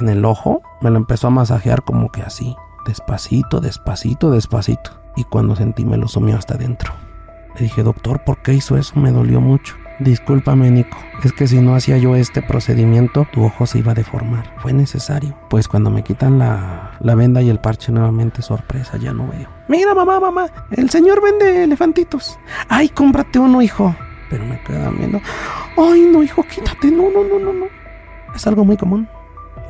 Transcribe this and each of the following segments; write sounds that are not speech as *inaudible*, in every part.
en el ojo, me lo empezó a masajear como que así, despacito, despacito, despacito. Y cuando sentí me lo sumió hasta adentro. Le dije, doctor, ¿por qué hizo eso? Me dolió mucho. Discúlpame, Nico. Es que si no hacía yo este procedimiento, tu ojo se iba a deformar. Fue necesario. Pues cuando me quitan la, la venda y el parche nuevamente, sorpresa, ya no veo. Mira, mamá, mamá, el señor vende elefantitos. Ay, cómprate uno, hijo. Pero me queda viendo. Ay, no, hijo, quítate. No, no, no, no, no. Es algo muy común.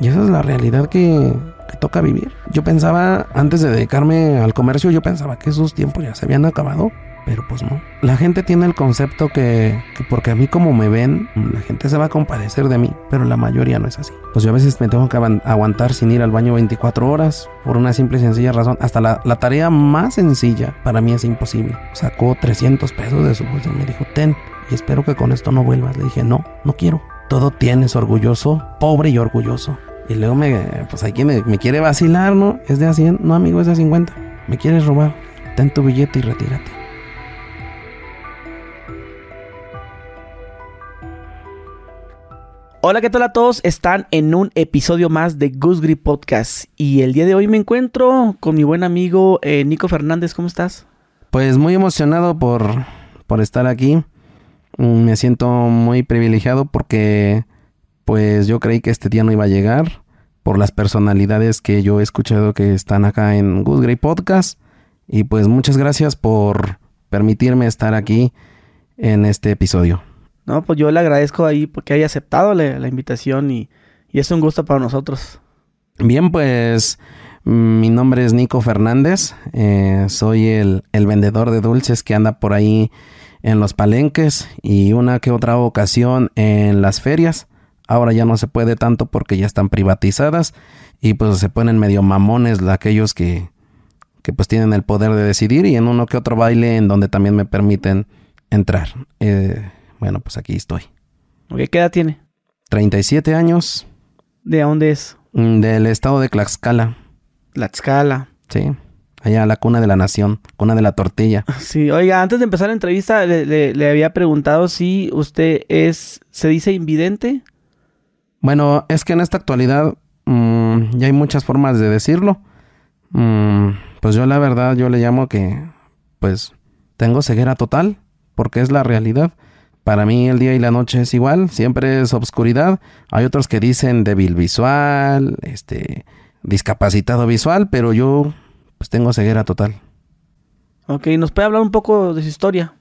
Y esa es la realidad que, que toca vivir. Yo pensaba, antes de dedicarme al comercio, yo pensaba que esos tiempos ya se habían acabado. Pero pues no. La gente tiene el concepto que, que, porque a mí como me ven, la gente se va a compadecer de mí, pero la mayoría no es así. Pues yo a veces me tengo que aguantar sin ir al baño 24 horas por una simple y sencilla razón. Hasta la, la tarea más sencilla para mí es imposible. Sacó 300 pesos de su bolsa y me dijo, ten, y espero que con esto no vuelvas. Le dije, no, no quiero. Todo tienes orgulloso, pobre y orgulloso. Y luego me, pues aquí me, me quiere vacilar, ¿no? Es de a 100, no amigo, es de a 50. Me quieres robar, ten tu billete y retírate. Hola, ¿qué tal a todos? Están en un episodio más de Goose Grip Podcast y el día de hoy me encuentro con mi buen amigo eh, Nico Fernández. ¿Cómo estás? Pues muy emocionado por, por estar aquí. Mm, me siento muy privilegiado porque pues yo creí que este día no iba a llegar por las personalidades que yo he escuchado que están acá en Goose Grip Podcast y pues muchas gracias por permitirme estar aquí en este episodio. No, pues yo le agradezco ahí porque haya aceptado la, la invitación y, y, es un gusto para nosotros. Bien, pues mi nombre es Nico Fernández, eh, soy el, el, vendedor de dulces que anda por ahí en los palenques y una que otra ocasión en las ferias. Ahora ya no se puede tanto porque ya están privatizadas y pues se ponen medio mamones aquellos que, que pues tienen el poder de decidir y en uno que otro baile en donde también me permiten entrar. Eh, bueno, pues aquí estoy. ¿Qué edad tiene? 37 años. ¿De dónde es? Mm, del estado de Tlaxcala. Tlaxcala. Sí. Allá la cuna de la nación, cuna de la tortilla. *laughs* Sí, oiga, antes de empezar la entrevista le, le, le había preguntado si usted es, ¿se dice invidente? Bueno, es que en esta actualidad mmm, ya hay muchas formas de decirlo. Mmm, pues yo la verdad, yo le llamo que, pues, tengo ceguera total, porque es la realidad. Para mí el día y la noche es igual, siempre es obscuridad. Hay otros que dicen débil visual, este, discapacitado visual, pero yo pues tengo ceguera total. Ok, ¿nos puede hablar un poco de su historia?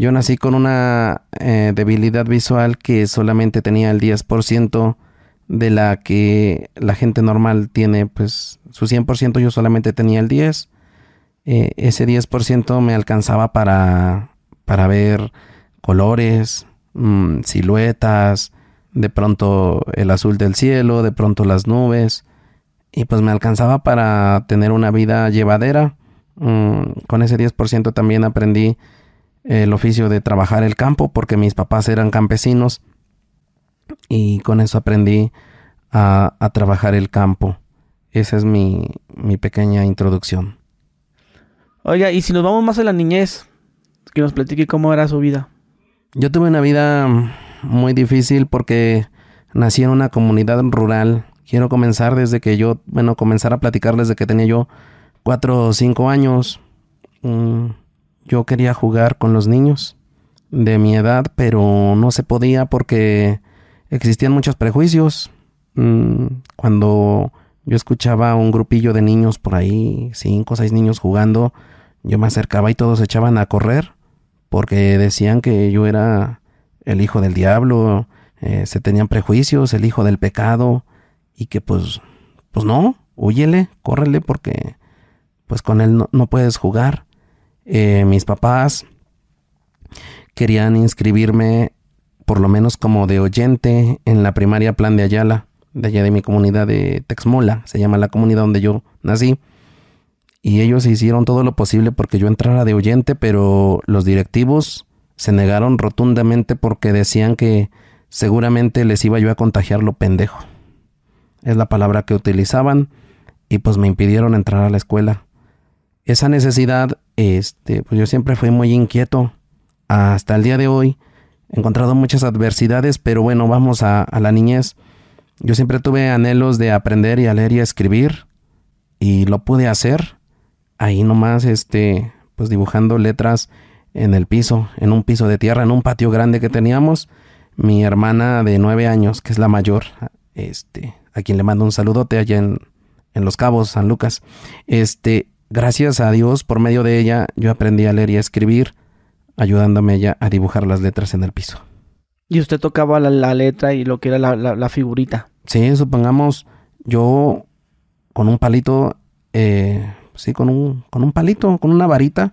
Yo nací con una eh, debilidad visual que solamente tenía el 10% de la que la gente normal tiene, pues su 100% yo solamente tenía el 10%. Eh, ese 10% me alcanzaba para, para ver colores, mmm, siluetas, de pronto el azul del cielo, de pronto las nubes, y pues me alcanzaba para tener una vida llevadera. Mm, con ese 10% también aprendí el oficio de trabajar el campo porque mis papás eran campesinos y con eso aprendí a, a trabajar el campo. Esa es mi, mi pequeña introducción. Oiga, y si nos vamos más a la niñez, que nos platique cómo era su vida. Yo tuve una vida muy difícil porque nací en una comunidad rural. Quiero comenzar desde que yo, bueno, comenzar a platicar desde que tenía yo cuatro o cinco años. Mm, yo quería jugar con los niños de mi edad, pero no se podía porque existían muchos prejuicios. Mm, cuando yo escuchaba a un grupillo de niños por ahí, cinco o seis niños jugando, yo me acercaba y todos echaban a correr porque decían que yo era el hijo del diablo, eh, se tenían prejuicios, el hijo del pecado, y que pues, pues no, huyele, córrele, porque pues con él no, no puedes jugar. Eh, mis papás querían inscribirme por lo menos como de oyente en la primaria Plan de Ayala, de allá de mi comunidad de Texmola, se llama la comunidad donde yo nací y ellos hicieron todo lo posible porque yo entrara de oyente, pero los directivos se negaron rotundamente porque decían que seguramente les iba yo a contagiar lo pendejo. Es la palabra que utilizaban y pues me impidieron entrar a la escuela. Esa necesidad, este, pues yo siempre fui muy inquieto. Hasta el día de hoy he encontrado muchas adversidades, pero bueno, vamos a, la niñez. Yo siempre tuve anhelos de aprender y a leer y a escribir y lo pude hacer ahí nomás, este, pues dibujando letras en el piso, en un piso de tierra, en un patio grande que teníamos. Mi hermana de nueve años, que es la mayor, este, a quien le mando un saludote allá en, en Los Cabos, San Lucas. Este, gracias a Dios, por medio de ella, yo aprendí a leer y a escribir, ayudándome ella a dibujar las letras en el piso. Y usted tocaba la, letra y lo que era la, la, figurita. Sí, supongamos, yo con un palito, eh, sí, con un, con un palito, con una varita,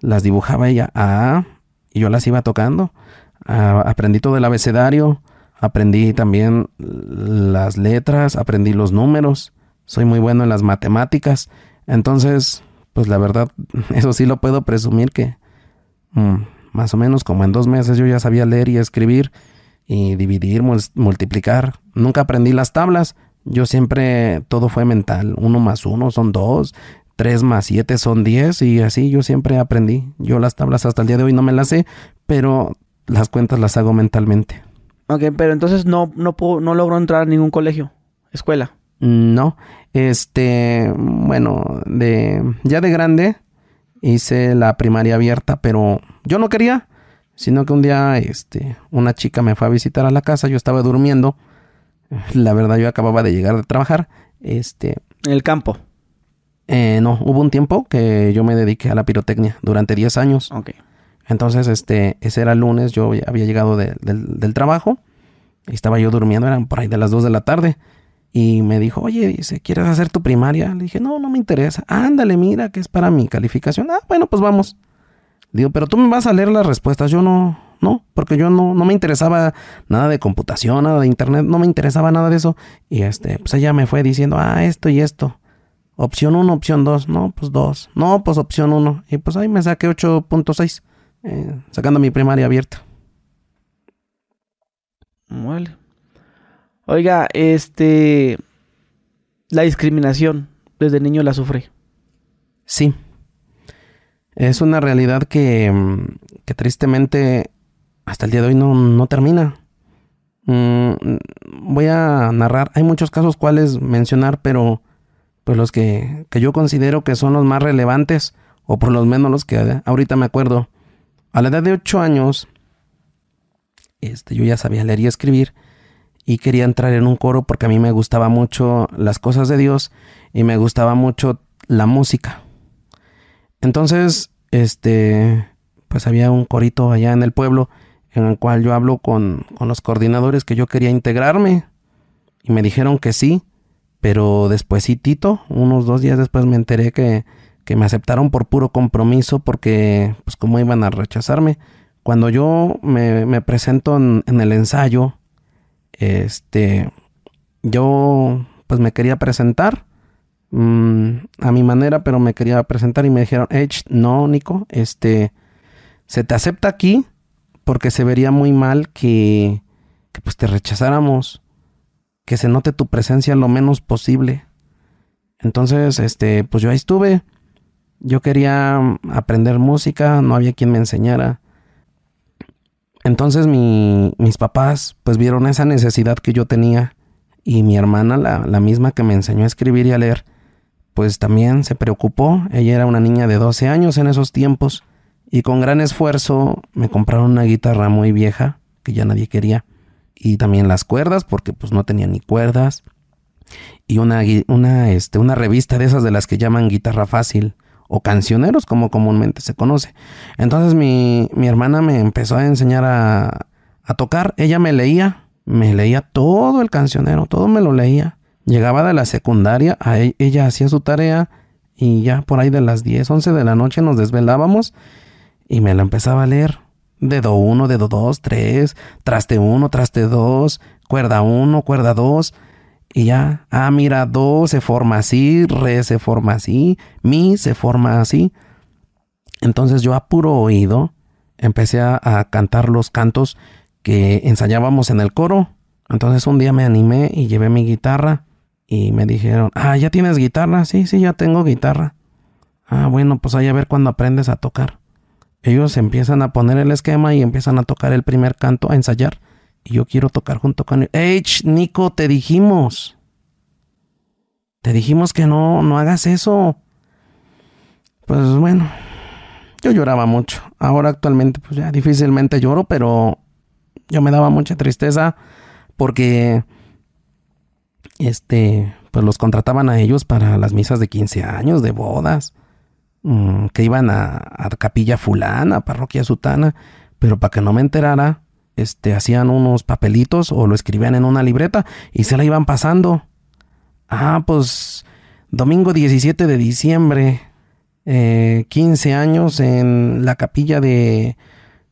las dibujaba ella ah, y yo las iba tocando. Ah, aprendí todo el abecedario, aprendí también las letras, aprendí los números, soy muy bueno en las matemáticas. Entonces, pues la verdad, *laughs* eso sí lo puedo presumir que mm, más o menos como en dos meses yo ya sabía leer y escribir y dividir, multiplicar. Nunca aprendí las tablas. Yo siempre todo fue mental. Uno más uno son dos. Tres más siete son diez. Y así yo siempre aprendí. Yo las tablas hasta el día de hoy no me las sé, pero las cuentas las hago mentalmente. Ok, pero entonces no, no, puedo, no logro entrar a ningún colegio, escuela. No, este, bueno, de ya de grande hice la primaria abierta, pero yo no quería, sino que un día, este, una chica me fue a visitar a la casa, yo estaba durmiendo, la verdad yo acababa de llegar de trabajar, este... En el campo. Eh, no, hubo un tiempo que yo me dediqué a la pirotecnia durante 10 años. Ok. Entonces, este, ese era el lunes, yo había llegado del, del trabajo, y estaba yo durmiendo, eran por ahí de las 2 de la tarde. Y me dijo, oye, dice, ¿quieres hacer tu primaria? Le dije, no, no me interesa. Ándale, mira, que es para mi calificación. Ah, bueno, pues vamos. Digo, pero tú me vas a leer las respuestas. Yo no, no, porque yo no, no me interesaba nada de computación, nada de internet, no me interesaba nada de eso. Y este, pues ella me fue diciendo, ah, esto y esto. Opción 1, opción 2. No, pues 2. No, pues opción 1. Y pues ahí me saqué 8.6, eh, sacando mi primaria abierta. Vale. Oiga, este. La discriminación, desde niño la sufre. Sí. Es una realidad que, mm, que tristemente hasta el día de hoy no, no termina. Mm, voy a narrar, hay muchos casos cuales mencionar, pero pues los que, que yo considero que son los más relevantes, o por lo menos los que ahorita me acuerdo. A la edad de 8 años, este, yo ya sabía leer y escribir y quería entrar en un coro porque a mí me gustaba mucho las cosas de Dios y me gustaba mucho la música. Entonces, este, pues había un corito allá en el pueblo en el cual yo hablo con, con los coordinadores que yo quería integrarme y me dijeron que sí, pero Tito, unos dos días después me enteré que, que me aceptaron por puro compromiso porque, pues, cómo iban a rechazarme. Cuando yo me, presento en, en el ensayo, este, yo pues me quería presentar mm, a mi manera, pero me quería presentar y me dijeron, Edge, no, Nico, este, se te acepta aquí porque se vería muy mal que, que pues te rechazáramos, que se note tu presencia lo menos posible. Entonces, este, pues yo ahí estuve. Yo quería aprender música, no había quien me enseñara. Entonces mis papás pues vieron esa necesidad que yo tenía y mi hermana, la, la, misma que me enseñó a escribir y a leer, pues también se preocupó. Ella era una niña de 12 años en esos tiempos y con gran esfuerzo me compraron una guitarra muy vieja que ya nadie quería y también las cuerdas porque pues no tenía ni cuerdas y una, una, este, una revista de esas de las que llaman guitarra fácil o cancioneros como comúnmente se conoce. Entonces mi, mi hermana me empezó a enseñar a, a, tocar, ella me leía, me leía todo el cancionero, todo me lo leía. Llegaba de la secundaria, a e, ella hacía su tarea y ya por ahí de las 10, 11 de la noche nos desvelábamos y me la empezaba a leer. Dedo 1, dedo 2, 3, traste 1, traste 2, cuerda 1, cuerda 2 y ya, ah, mira, do se forma así, re se forma así, mi se forma así. Entonces yo a puro oído empecé a, cantar los cantos que ensayábamos en el coro. Entonces un día me animé y llevé mi guitarra y me dijeron, ah, ¿ya tienes guitarra? Sí, sí, ya tengo guitarra. Ah, bueno, pues ahí a ver cuando aprendes a tocar. Ellos empiezan a poner el esquema y empiezan a tocar el primer canto, a ensayar. Y yo quiero tocar junto con él. ¡Ey, Nico, te dijimos! Te dijimos que no, no hagas eso. Pues bueno, yo lloraba mucho. Ahora actualmente, pues ya difícilmente lloro, pero yo me daba mucha tristeza porque, este, pues los contrataban a ellos para las misas de 15 años, de bodas, mm, que iban a, a capilla fulana, parroquia sutana, pero para que no me enterara, este, hacían unos papelitos o lo escribían en una libreta y se la iban pasando. Ah, pues domingo 17 de diciembre, eh, 15 años en la capilla de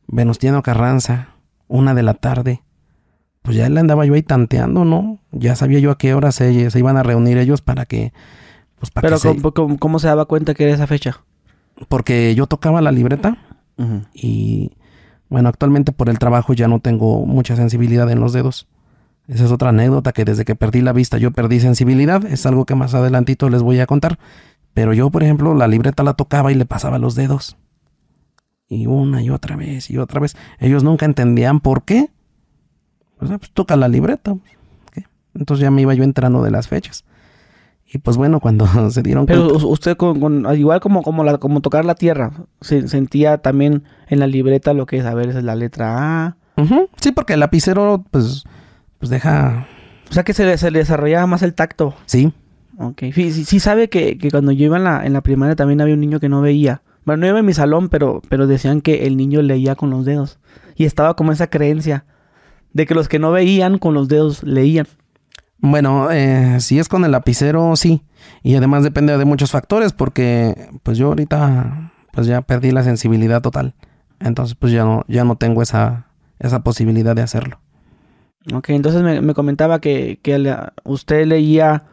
Venustiano Carranza, una de la tarde. Pues ya le andaba yo ahí tanteando, ¿no? Ya sabía yo a qué hora se, se iban a reunir ellos para que... Pues para Pero que se- ¿cómo, cómo se daba cuenta que era esa fecha? Porque yo tocaba la libreta y... Bueno, actualmente por el trabajo ya no tengo mucha sensibilidad en los dedos. Esa es otra anécdota que desde que perdí la vista yo perdí sensibilidad. Es algo que más adelantito les voy a contar. Pero yo, por ejemplo, la libreta la tocaba y le pasaba los dedos. Y una y otra vez y otra vez. Ellos nunca entendían por qué. Pues, ah, pues, toca la libreta. ¿qué? Entonces ya me iba yo entrando de las fechas. Y pues bueno, cuando *laughs* se dieron Pero cuenta... usted, con, con- igual como, como, la, como tocar la tierra, se, sentía también en la libreta lo que es, a ver, esa es la letra A. Sí, porque el lapicero, pues, pues deja... O sea que se le, se le desarrollaba más el tacto. Sí, Ok. Sí, sí, sí sabe que, que cuando yo iba en la, en la primaria también había un niño que no veía. Bueno, no iba en mi salón, pero, pero decían que el niño leía con los dedos. Y estaba como esa creencia de que los que no veían con los dedos leían. Bueno, eh, si es con el lapicero, sí. Y además depende de muchos factores, porque pues yo ahorita pues ya perdí la sensibilidad total. Entonces pues ya no, ya no tengo esa, esa posibilidad de hacerlo. Ok, entonces me, me comentaba que, que la- usted leía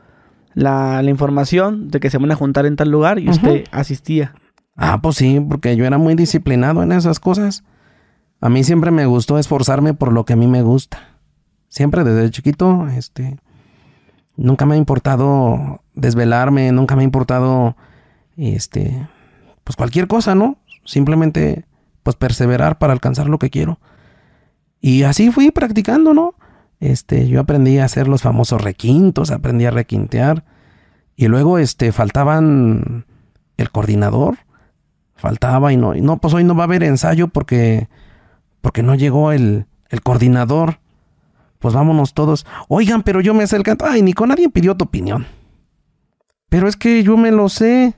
la, la información de que se van a juntar en tal lugar y usted asistía. Ah, pues sí, porque yo era muy disciplinado en esas cosas. A mí siempre me gustó esforzarme por lo que a mí me gusta. Siempre desde chiquito, este, nunca me ha importado desvelarme, nunca me ha importado, este, pues cualquier cosa, ¿no? Simplemente, pues perseverar para alcanzar lo que quiero. Y así fui practicando, ¿no? Este, yo aprendí a hacer los famosos requintos, aprendí a requintear. Y luego, este, faltaban el coordinador faltaba y no, no, pues hoy no va a haber ensayo porque, porque no llegó el, el coordinador. Pues vámonos todos. Oigan, pero yo me sé el canto. Ay, Nico, nadie pidió tu opinión. Pero es que yo me lo sé.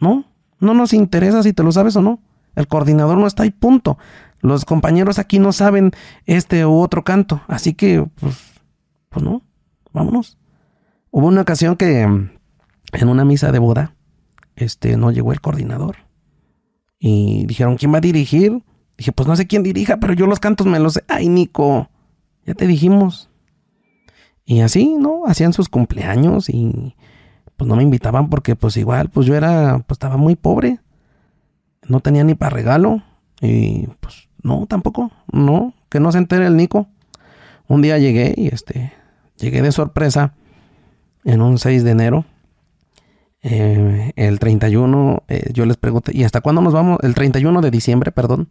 ¿No? No nos interesa si te lo sabes o no. El coordinador no está ahí, punto. Los compañeros aquí no saben este u otro canto. Así que, pues, pues no. Vámonos. Hubo una ocasión que mm, en una misa de boda, este, no llegó el coordinador. Y dijeron, ¿quién va a dirigir? Dije, pues no sé quién dirija, pero yo los cantos me los sé. Ay, Nico, ya te dijimos. Y así, ¿no? Hacían sus cumpleaños y pues no me invitaban porque pues igual, pues yo era, pues estaba muy pobre. No tenía ni para regalo. Y pues no, tampoco. No, que no se entere el Nico. Un día llegué y este, llegué de sorpresa en un 6 de enero. Eh, el 31, eh, yo les pregunté, ¿y hasta cuándo nos vamos? El 31 de diciembre, perdón,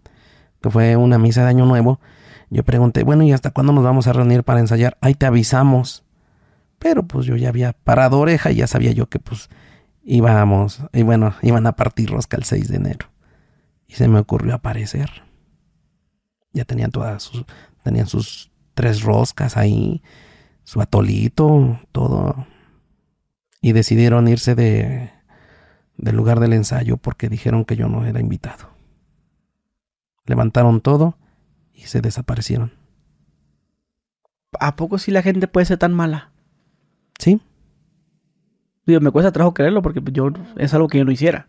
que fue una misa de Año Nuevo. Yo pregunté, bueno, ¿y hasta cuándo nos vamos a reunir para ensayar? Ahí te avisamos. Pero pues yo ya había parado oreja y ya sabía yo que pues íbamos, y bueno, iban a partir rosca el 6 de enero. Y se me ocurrió aparecer. Ya tenían todas sus, tenían sus tres roscas ahí, su atolito, todo. Y decidieron irse de, del lugar del ensayo porque dijeron que yo no era invitado. Levantaron todo y se desaparecieron. ¿A poco sí la gente puede ser tan mala? ¿Sí? Digo, me cuesta trabajo creerlo porque yo es algo que yo no hiciera.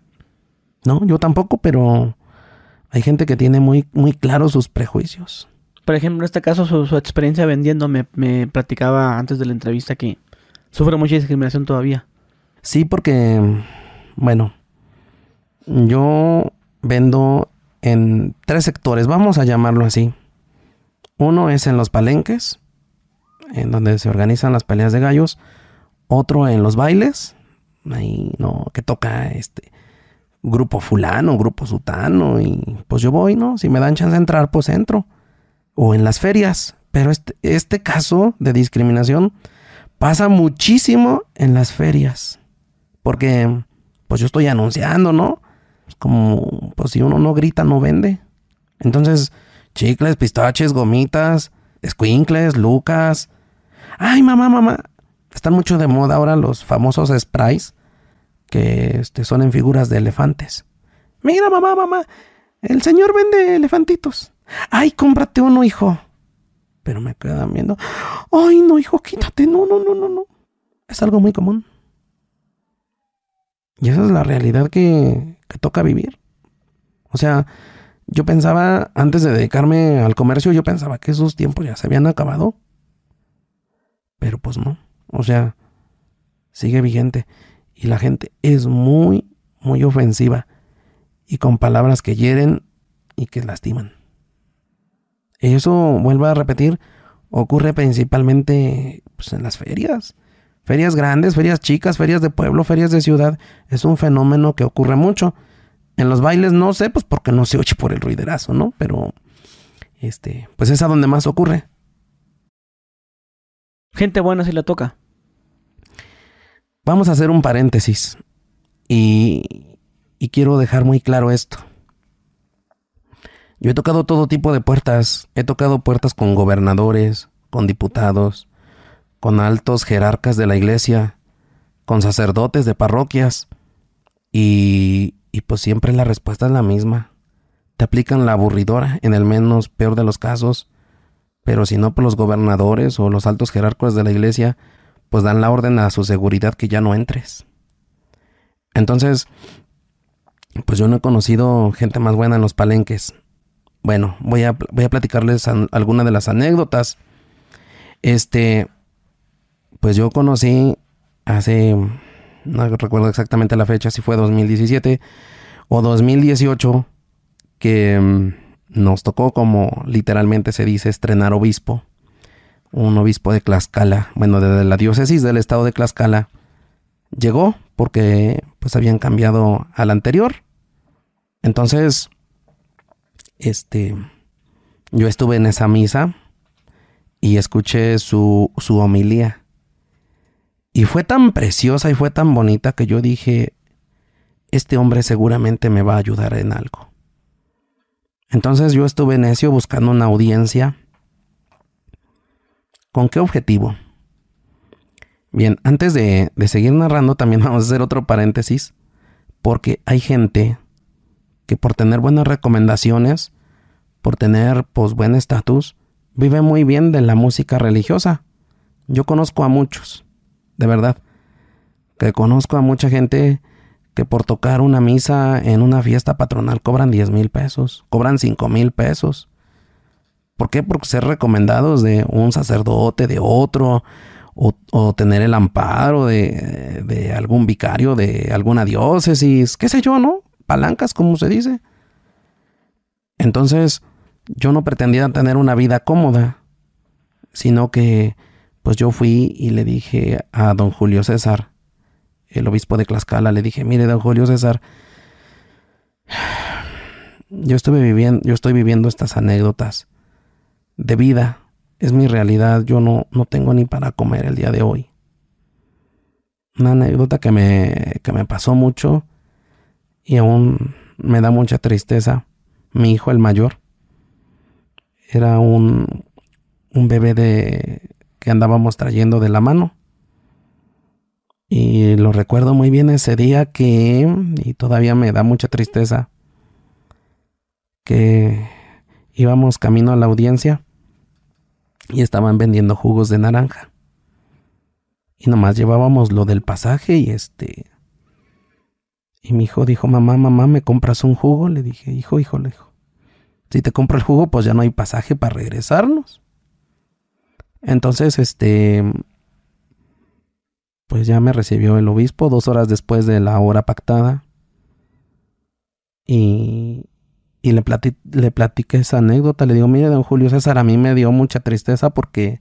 No, yo tampoco, pero hay gente que tiene muy, muy claros sus prejuicios. Por ejemplo, en este caso, su, su experiencia vendiendo me, me platicaba antes de la entrevista que sufre mucha discriminación todavía. Sí, porque, bueno, yo vendo en tres sectores, vamos a llamarlo así. Uno es en los palenques, en donde se organizan las peleas de gallos. Otro en los bailes, ahí no, que toca este grupo fulano, grupo sutano, y pues yo voy, ¿no? Si me dan chance de entrar, pues entro. O en las ferias, Pero este, este caso de discriminación pasa muchísimo en las ferias. Porque, pues yo estoy anunciando, ¿no? Como, pues si uno no grita, no vende. Entonces, chicles, pistaches, gomitas, squinkles, lucas. Ay, mamá, mamá. Están mucho de moda ahora los famosos sprays que este, son en figuras de elefantes. Mira, mamá, mamá, el señor vende elefantitos. Ay, cómprate uno, hijo. Pero me quedan viendo. Ay, no, hijo, quítate. No, no, no, no, no. Es algo muy común. Y esa es la realidad que, que toca vivir. O sea, yo pensaba, antes de dedicarme al comercio, yo pensaba que esos tiempos ya se habían acabado. Pero pues no. O sea, sigue vigente. Y la gente es muy, muy ofensiva. Y con palabras que hieren y que lastiman. Eso, vuelvo a repetir, ocurre principalmente pues, en las ferias. Ferias grandes, ferias chicas, ferias de pueblo, ferias de ciudad. Es un fenómeno que ocurre mucho. En los bailes no sé, pues porque no se oye por el ruiderazo, ¿no? Pero, este, pues es a donde más ocurre. Gente buena si la toca. Vamos a hacer un paréntesis. Y, y quiero dejar muy claro esto. Yo he tocado todo tipo de puertas. He tocado puertas con gobernadores, con diputados, con altos jerarcas de la iglesia, con sacerdotes de parroquias. Y, y pues siempre la respuesta es la misma. Te aplican la aburridora en el menos peor de los casos, pero si no, pues los gobernadores o los altos jerarcas de la iglesia, pues dan la orden a su seguridad que ya no entres. Entonces, pues yo no he conocido gente más buena en los palenques. Bueno, voy a, voy a platicarles alguna de las anécdotas. Este, pues yo conocí hace no recuerdo exactamente la fecha, si fue 2017 o 2018, que mm, nos tocó, como literalmente se dice, estrenar obispo. Un obispo de Tlaxcala, bueno, de la diócesis del estado de Tlaxcala, llegó porque pues habían cambiado al anterior. Entonces, este, yo estuve en esa misa y escuché su, su homilía. Y fue tan preciosa y fue tan bonita que yo dije, este hombre seguramente me va a ayudar en algo. Entonces yo estuve necio buscando una audiencia. ¿Con qué objetivo? Bien, antes de, de, seguir narrando, también *laughs* vamos a hacer otro paréntesis, porque hay gente que por tener buenas recomendaciones, por tener pues buen estatus, vive muy bien de la música religiosa. Yo conozco a muchos de verdad. Que conozco a mucha gente que por tocar una misa en una fiesta patronal cobran 10 mil pesos, cobran 5 mil pesos. ¿Por qué? Porque ser recomendados de un sacerdote, de otro, o, tener el amparo de, de, algún vicario, de alguna diócesis, qué sé yo, ¿no? Palancas, como se dice. Entonces, yo no pretendía tener una vida cómoda, sino que pues yo fui y le dije a don Julio César, el obispo de Tlaxcala, le dije, mire, don Julio César, yo estuve viviendo, yo estoy viviendo estas anécdotas de vida, es mi realidad, yo no, no tengo ni para comer el día de hoy. Una anécdota que me, que me pasó mucho y aún me da mucha tristeza. Mi hijo, el mayor, era un, un bebé de que andábamos trayendo de la mano. Y lo recuerdo muy bien ese día que, y todavía me da mucha tristeza, que íbamos camino a la audiencia y estaban vendiendo jugos de naranja. Y nomás llevábamos lo del pasaje y este... Y mi hijo dijo, mamá, mamá, ¿me compras un jugo? Le dije, hijo, hijo, le dijo. Si te compro el jugo, pues ya no hay pasaje para regresarnos. Entonces, este, pues ya me recibió el obispo dos horas después de la hora pactada. Y, y le, le platiqué esa anécdota. Le digo, mire, don Julio César, a mí me dio mucha tristeza porque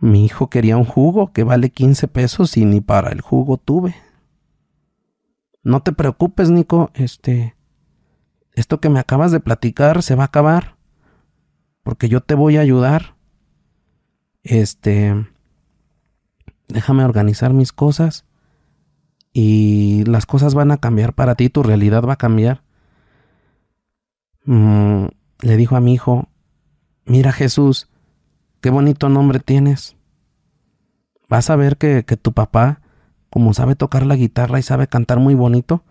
mi hijo quería un jugo que vale 15 pesos y ni para el jugo tuve. No te preocupes, Nico, este, esto que me acabas de platicar se va a acabar. Porque yo te voy a ayudar este, déjame organizar mis cosas y las cosas van a cambiar para ti, tu realidad va a cambiar. Mm, le dijo a mi hijo, mira Jesús, qué bonito nombre tienes. Vas a ver que, que tu papá, como sabe tocar la guitarra y sabe cantar muy bonito,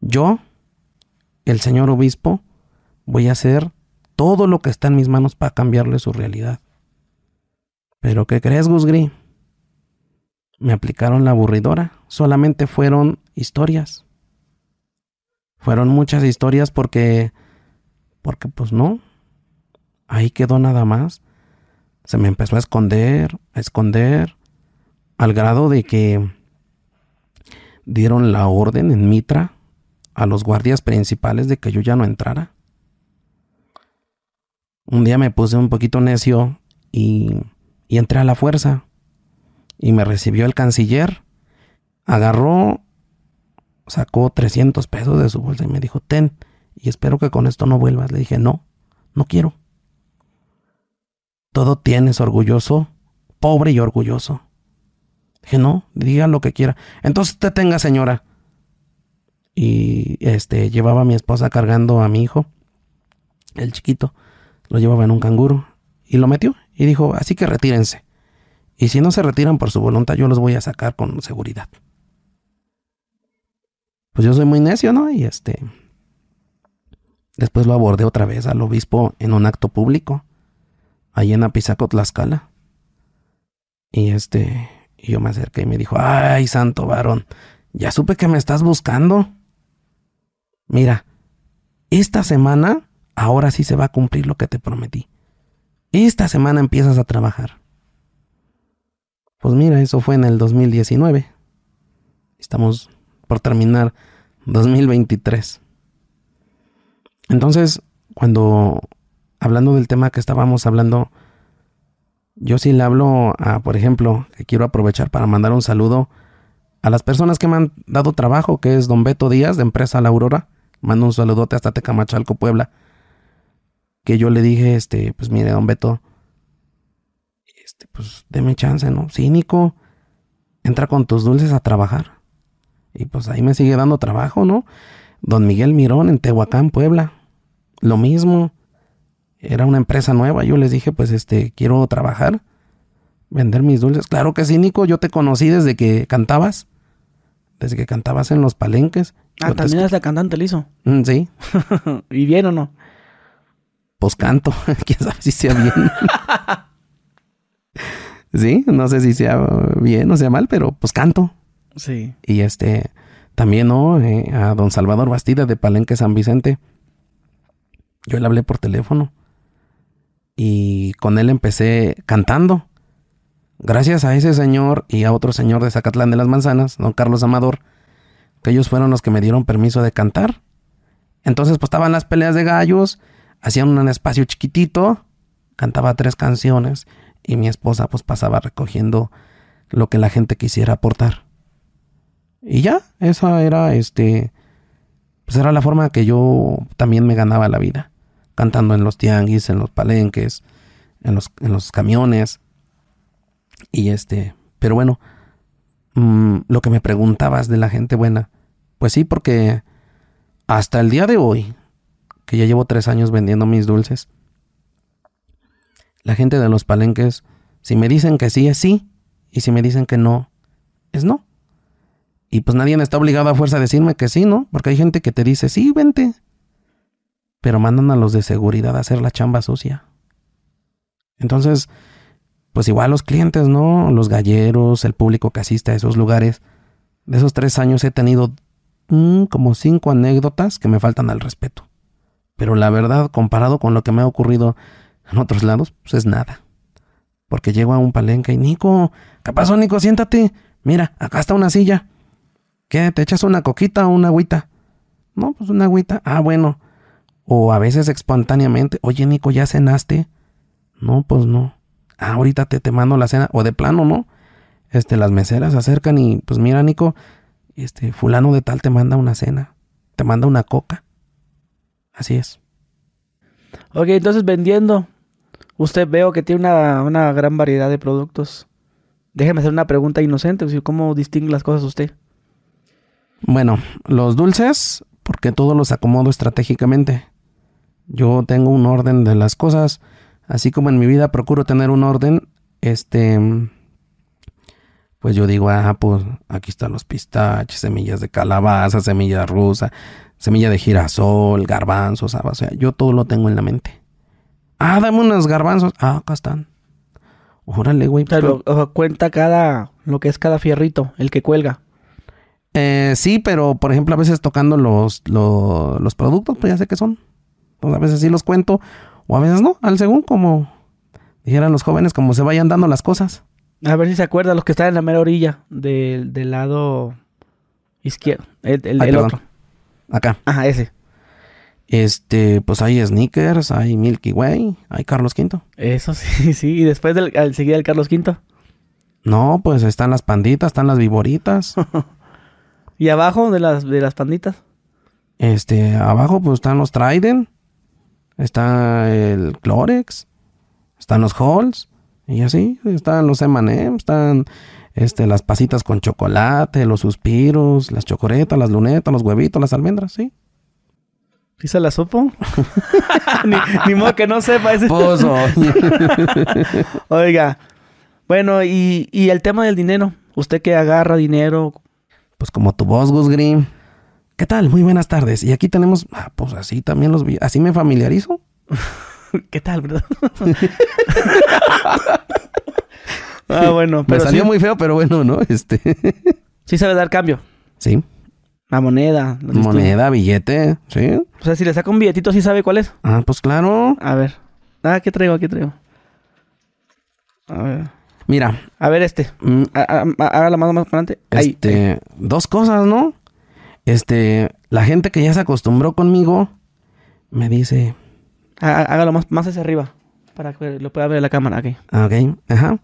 yo, el señor obispo, voy a hacer todo lo que está en mis manos para cambiarle su realidad. Pero ¿qué crees, Gusgri? Me aplicaron la aburridora. Solamente fueron historias. Fueron muchas historias porque... Porque pues no. Ahí quedó nada más. Se me empezó a esconder, a esconder, al grado de que dieron la orden en Mitra a los guardias principales de que yo ya no entrara. Un día me puse un poquito necio y, y entré a la fuerza. Y me recibió el canciller. Agarró, sacó 300 pesos de su bolsa y me dijo, ten, y espero que con esto no vuelvas. Le dije, no, no quiero. Todo tienes orgulloso, pobre y orgulloso. Dije, no, diga lo que quiera. Entonces te tenga, señora. Y este, llevaba a mi esposa cargando a mi hijo, el chiquito. Lo llevaba en un canguro y lo metió y dijo, así que retírense. Y si no se retiran por su voluntad, yo los voy a sacar con seguridad. Pues yo soy muy necio, ¿no? Y este... Después lo abordé otra vez al obispo en un acto público, ahí en Apizaco, Tlaxcala. Y este... Yo me acerqué y me dijo, ay, santo varón, ya supe que me estás buscando. Mira, esta semana ahora sí se va a cumplir lo que te prometí. Esta semana empiezas a trabajar. Pues mira, eso fue en el 2019. Estamos por terminar 2023. Entonces, cuando hablando del tema que estábamos hablando, yo sí le hablo a, por ejemplo, que quiero aprovechar para mandar un saludo a las personas que me han dado trabajo, que es don Beto Díaz de Empresa La Aurora. Mando un saludote hasta Tecamachalco, Puebla que yo le dije, este, pues mire, don Beto, este, pues deme chance, ¿no? Cínico, entra con tus dulces a trabajar. Y pues ahí me sigue dando trabajo, ¿no? Don Miguel Mirón en Tehuacán, Puebla. Lo mismo. Era una empresa nueva. Yo les dije, pues este, quiero trabajar, vender mis dulces. Claro que sí, Nico, yo te conocí desde que cantabas. Desde que cantabas en los palenques. Ah, también eres la cantante, Lizo. Mm, sí. *laughs* ¿Y bien o no? Pues canto. *laughs* Quién sabe si sea bien. *laughs* sí, no sé si sea bien o sea mal, pero pues canto. Sí. Y este, también, ¿no? Eh, a don Salvador Bastida de Palenque San Vicente. Yo le hablé por teléfono. Y con él empecé cantando. Gracias a ese señor y a otro señor de Zacatlán de las Manzanas, don Carlos Amador, que ellos fueron los que me dieron permiso de cantar. Entonces, pues estaban las peleas de gallos hacían un espacio chiquitito, cantaba tres canciones y mi esposa pues pasaba recogiendo lo que la gente quisiera aportar. Y ya, esa era este pues era la forma que yo también me ganaba la vida, cantando en los tianguis, en los palenques, en los, en los camiones. Y este, pero bueno, mm, lo que me preguntabas de la gente buena, pues sí, porque hasta el día de hoy, que ya llevo tres años vendiendo mis dulces. La gente de los palenques, si me dicen que sí, es sí, y si me dicen que no, es no. Y pues nadie me está obligado a fuerza a decirme que sí, ¿no? Porque hay gente que te dice, sí, vente. Pero mandan a los de seguridad a hacer la chamba sucia. Entonces, pues igual los clientes, ¿no? Los galleros, el público que asiste a esos lugares. De esos tres años he tenido mm, como cinco anécdotas que me faltan al respeto. Pero la verdad, comparado con lo que me ha ocurrido en otros lados, pues es nada. Porque llego a un palenque y Nico, ¿qué pasó Nico? Siéntate. Mira, acá está una silla. ¿Qué? ¿Te echas una coquita o una agüita? No, pues una agüita. Ah, bueno. O a veces espontáneamente, oye Nico, ¿ya cenaste? No, pues no. Ah, ahorita te, te mando la cena. O de plano, ¿no? Este, las meseras se acercan y pues mira, Nico, este, fulano de tal te manda una cena. Te manda una coca. Así es. Ok, entonces vendiendo Usted veo que tiene una, una gran variedad de productos. Déjeme hacer una pregunta inocente. ¿Cómo distingue las cosas usted? Bueno, los dulces, porque todos los acomodo estratégicamente. Yo tengo un orden de las cosas, así como en mi vida procuro tener un orden, este, pues yo digo, ah, pues aquí están los pistaches, semillas de calabaza, semilla rusa, semilla de girasol, garbanzos, o sea, yo todo lo tengo en la mente. Ah, dame unos garbanzos. Ah, acá están. Órale, güey. Pues, pero cuenta cada, lo que es cada fierrito, el que cuelga. Eh, sí, pero por ejemplo, a veces tocando los, los, productos, pues ya sé qué son. Pues a veces sí los cuento, o a veces no, al según como dijeran los jóvenes, como se vayan dando las cosas. A ver si se acuerda, los que están en la mera orilla del, lado izquierdo, el, el, otro. Acá. Ajá, ese. Este, pues hay Sneakers, hay Milky Way, hay Carlos V. Eso sí, *laughs* sí. Y después del, al seguir el Carlos V. No, pues están las panditas, están las viboritas. *laughs* ¿Y abajo de las, de las panditas? Este, abajo pues están los Trident, está el Clorex, están los Halls, y así, están los M&M, están este, las pasitas con chocolate, los suspiros, las chocoretas, las lunetas, los huevitos, las almendras, sí. ¿Sí se la supo? *laughs* ni, modo que no sepa ese. Pozo. *laughs* Oiga. Bueno, y, y, el tema del dinero. ¿Usted que agarra dinero? Pues como tu voz, Gus Green. ¿Qué tal? Muy buenas tardes. Y aquí tenemos, ah, pues así también los vi. Así me familiarizo. *laughs* *laughs* ¿Qué tal, bro? *laughs* ah, bueno. Pero me salió muy feo, pero bueno, ¿no? Este. *laughs* sí sabe dar cambio. Sí. La moneda. Moneda, billete, sí. O sea, si le saca un billetito, ¿sí sabe cuál es? Ah, pues claro. A ver. Ah, ¿qué traigo? ¿Qué traigo? A ver. Mira. A ver este. Mm. Haga la mano más para adelante. Este, dos cosas, ¿no? Este, la gente que ya se acostumbró conmigo me dice... Hágalo más, más hacia arriba para que lo pueda ver la cámara aquí. Ok, ajá.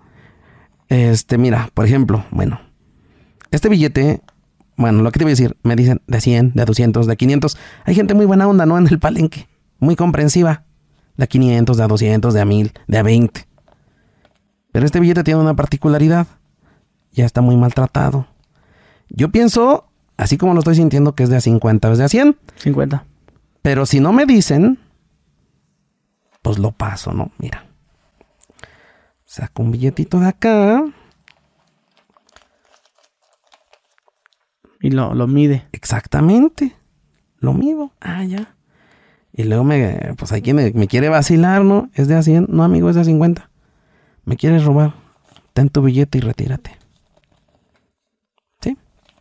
Este, mira, por ejemplo, bueno, este billete bueno, lo que te voy a decir, me dicen de 100, de 200, de 500. Hay gente muy buena onda, ¿no? En el palenque. Muy comprensiva. De 500, de 200, de a 1000, de a 20. Pero este billete tiene una particularidad. Ya está muy maltratado. Yo pienso, así como lo estoy sintiendo, que es de a 50, es de a 100. 50. Pero si no me dicen, pues lo paso, ¿no? Mira. Saco un billetito de acá. Y lo, lo mide. Exactamente. Lo mido. Ah, ya. Y luego me, pues hay quien me, quiere vacilar, ¿no? Es de a 100. No, amigo, es de a 50. Me quieres robar. Ten tu billete y retírate. Sí,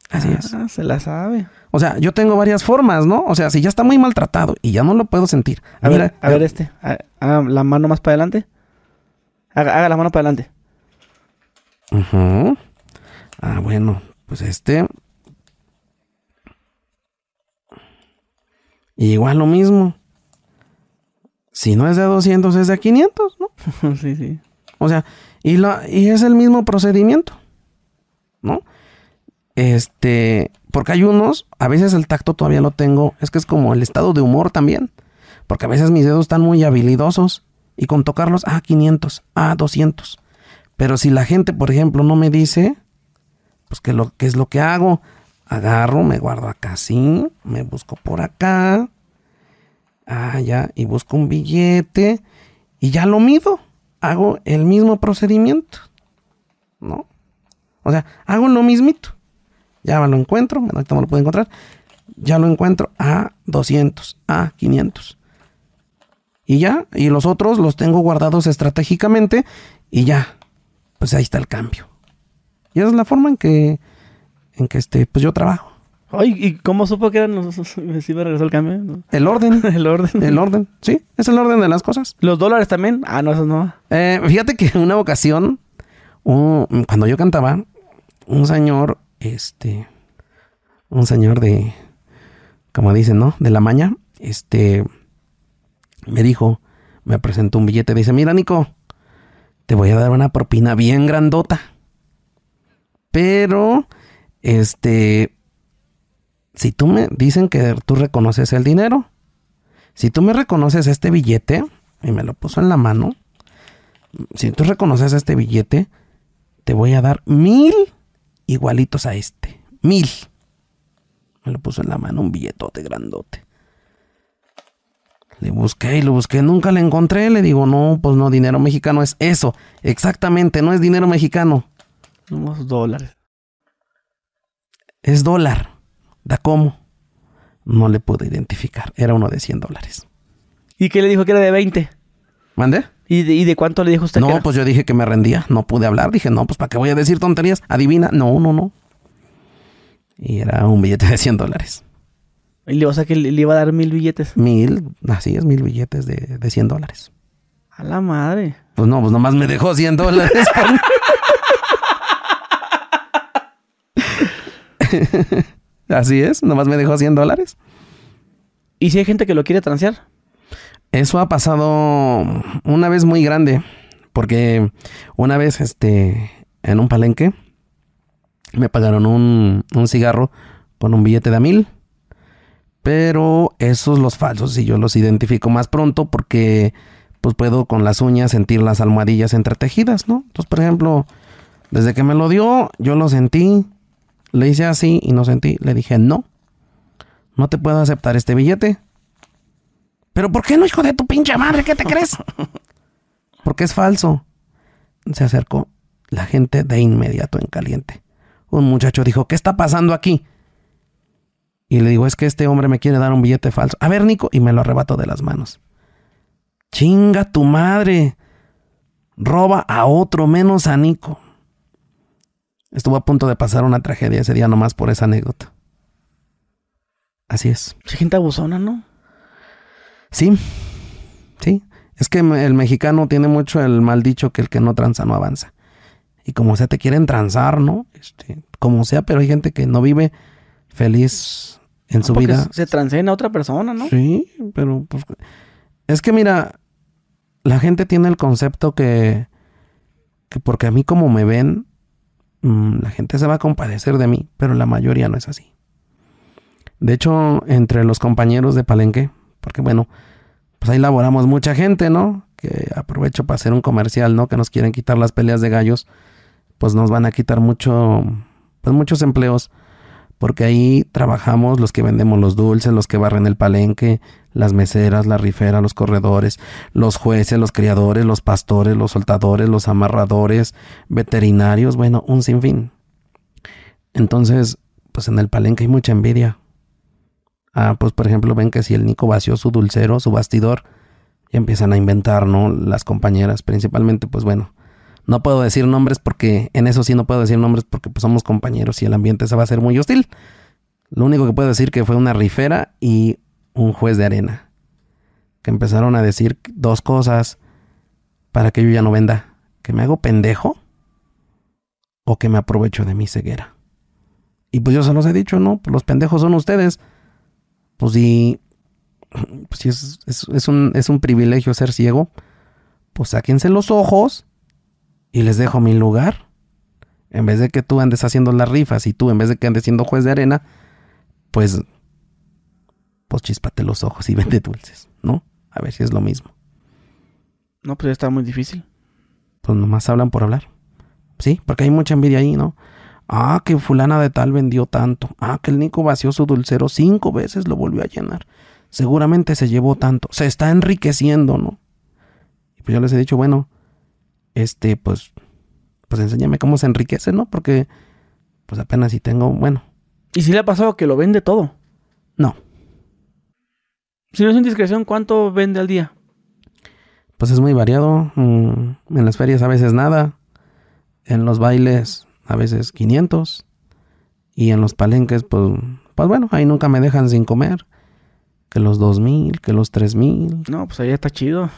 así ah, es. Se la sabe. O sea, yo tengo varias formas, ¿no? O sea, si ya está muy maltratado y ya no lo puedo sentir. A ver, a ver este. Haga la mano más para adelante. Haga, la mano para adelante. Ah, bueno, pues este igual lo mismo. Si no es de 200, es de 500, ¿no? *laughs* sí, sí. O sea, y, y es el mismo procedimiento, ¿no? Este, porque hay unos, a veces el tacto todavía lo tengo, es que es como el estado de humor también, porque a veces mis dedos están muy habilidosos y con tocarlos, ah, 500, ah, 200. Pero si la gente, por ejemplo, no me dice, pues que lo que es lo que hago, agarro, me guardo acá así, me busco por acá, ah, ya, y busco un billete y ya lo mido, hago el mismo procedimiento, ¿no? O sea, hago lo mismito, ya lo encuentro, ahorita no lo puedo encontrar, ya lo encuentro a 200, a 500. Y ya, y los otros los tengo guardados estratégicamente y ya, pues ahí está el cambio. Y esa es la forma en que en que este, pues yo trabajo. Ay, ¿y cómo supo que eran los... si me regresó el cambio? El orden. *laughs* el orden. El orden, sí, es el orden de las cosas. ¿Los dólares también? Ah, no, eso no. Eh, fíjate que en una ocasión, cuando yo cantaba, un señor, este, un señor de, como dicen, ¿no? De la maña, este, me dijo, me presentó un billete, dice, mira, Nico, te voy a dar una propina bien grandota. Pero este, si tú me dicen que tú reconoces el dinero, si tú me reconoces este billete y me lo puso en la mano, si tú reconoces este billete, te voy a dar mil igualitos a este. Mil. Me lo puso en la mano un billetote grandote. Le busqué y lo busqué, nunca le encontré. Le digo, no, pues no, dinero mexicano es eso. Exactamente, no es dinero mexicano. Unos dólares. Es dólar. ¿Da cómo? No le pude identificar. Era uno de 100 dólares. ¿Y qué le dijo que era de 20? ¿Mande? ¿Y de, y de cuánto le dijo usted que No, era? pues yo dije que me rendía. No pude hablar. Dije, no, pues ¿para qué voy a decir tonterías? Adivina. No, no, no. Y era un billete de 100 dólares. Y le, o sea que le, le iba a dar mil billetes. Mil, así es, mil billetes de, de 100 dólares. A la madre. Pues no, pues nomás me dejó 100 dólares. por- *laughs* así es, nomás me dejó 100 dólares. ¿Y si hay gente que lo quiere transear? Eso ha pasado una vez muy grande, porque una vez, este, en un palenque, me pagaron un, un cigarro con un billete de a mil, pero esos los falsos y yo los identifico más pronto porque, pues puedo con las uñas sentir las almohadillas entretejidas, ¿no? Entonces, por ejemplo, desde que me lo dio, yo lo sentí, le hice así y no sentí, le dije, no, no te puedo aceptar este billete. ¿Pero por qué no, hijo de tu pinche madre? ¿Qué te crees? *laughs* Porque es falso. Se acercó la gente de inmediato en caliente. Un muchacho dijo, ¿qué está pasando aquí? Y le digo, es que este hombre me quiere dar un billete falso. A ver, Nico, y me lo arrebató de las manos. Chinga tu madre. Roba a otro menos a Nico. Estuvo a punto de pasar una tragedia ese día nomás por esa anécdota. Así es. Gente abusona, ¿no? Sí, sí. Es que el mexicano tiene mucho el mal dicho que el que no tranza no avanza. Y como sea, te quieren transar, ¿no? Este, como sea, pero hay gente que no vive feliz en su vida. Se transea a otra persona, ¿no? Sí, pero pues, es que mira, la gente tiene el concepto que, que porque a mí como me ven, mm, la gente se va a compadecer de mí, pero la mayoría no es así. De hecho, entre los compañeros de Palenque, porque bueno, pues ahí laboramos mucha gente, ¿no? Que aprovecho para hacer un comercial, ¿no? Que nos quieren quitar las peleas de gallos, pues nos van a quitar mucho, pues muchos empleos porque ahí trabajamos los que vendemos los dulces, los que barren el palenque, las meseras, la rifera, los corredores, los jueces, los criadores, los pastores, los soltadores, los amarradores, veterinarios, bueno, un sinfín. Entonces, pues en el palenque hay mucha envidia. Ah, pues por ejemplo, ven que si el Nico vació su dulcero, su bastidor, y empiezan a inventar, ¿no? Las compañeras, principalmente, pues bueno, no puedo decir nombres porque en eso sí no puedo decir nombres porque pues somos compañeros y el ambiente se va a hacer muy hostil. Lo único que puedo decir que fue una rifera y un juez de arena que empezaron a decir dos cosas para que yo ya no venda, que me hago pendejo o que me aprovecho de mi ceguera. Y pues yo se los he dicho, ¿no? Los pendejos son ustedes. Pues si, *clears throat* pues es, es- es un, es un privilegio ser ciego, pues sáquense los ojos y les dejo mi lugar. En vez de que tú andes haciendo las rifas y tú en vez de que andes siendo juez de arena, pues, pues chispate los ojos y *laughs* vende dulces, ¿no? A ver si es lo mismo. No, pues ya está muy difícil. Pues nomás hablan por hablar. Sí, porque hay mucha envidia ahí, ¿no? Ah, que fulana de tal vendió tanto. Ah, que el Nico vació su dulcero cinco veces, lo volvió a llenar. Seguramente se llevó tanto. Se está enriqueciendo, ¿no? Y pues yo les he dicho, bueno, este, pues, pues enséñame cómo se enriquece, ¿no? Porque, pues apenas si tengo, bueno, ¿Y si le ha pasado que lo vende todo? no. Si no es indiscreción, ¿cuánto vende al día? Pues es muy variado. Mm, en las ferias a veces nada. En los bailes a veces 500. Y en los palenques, pues, pues bueno, ahí nunca me dejan sin comer. Que los 2000, que los 3000. No, pues allá está chido.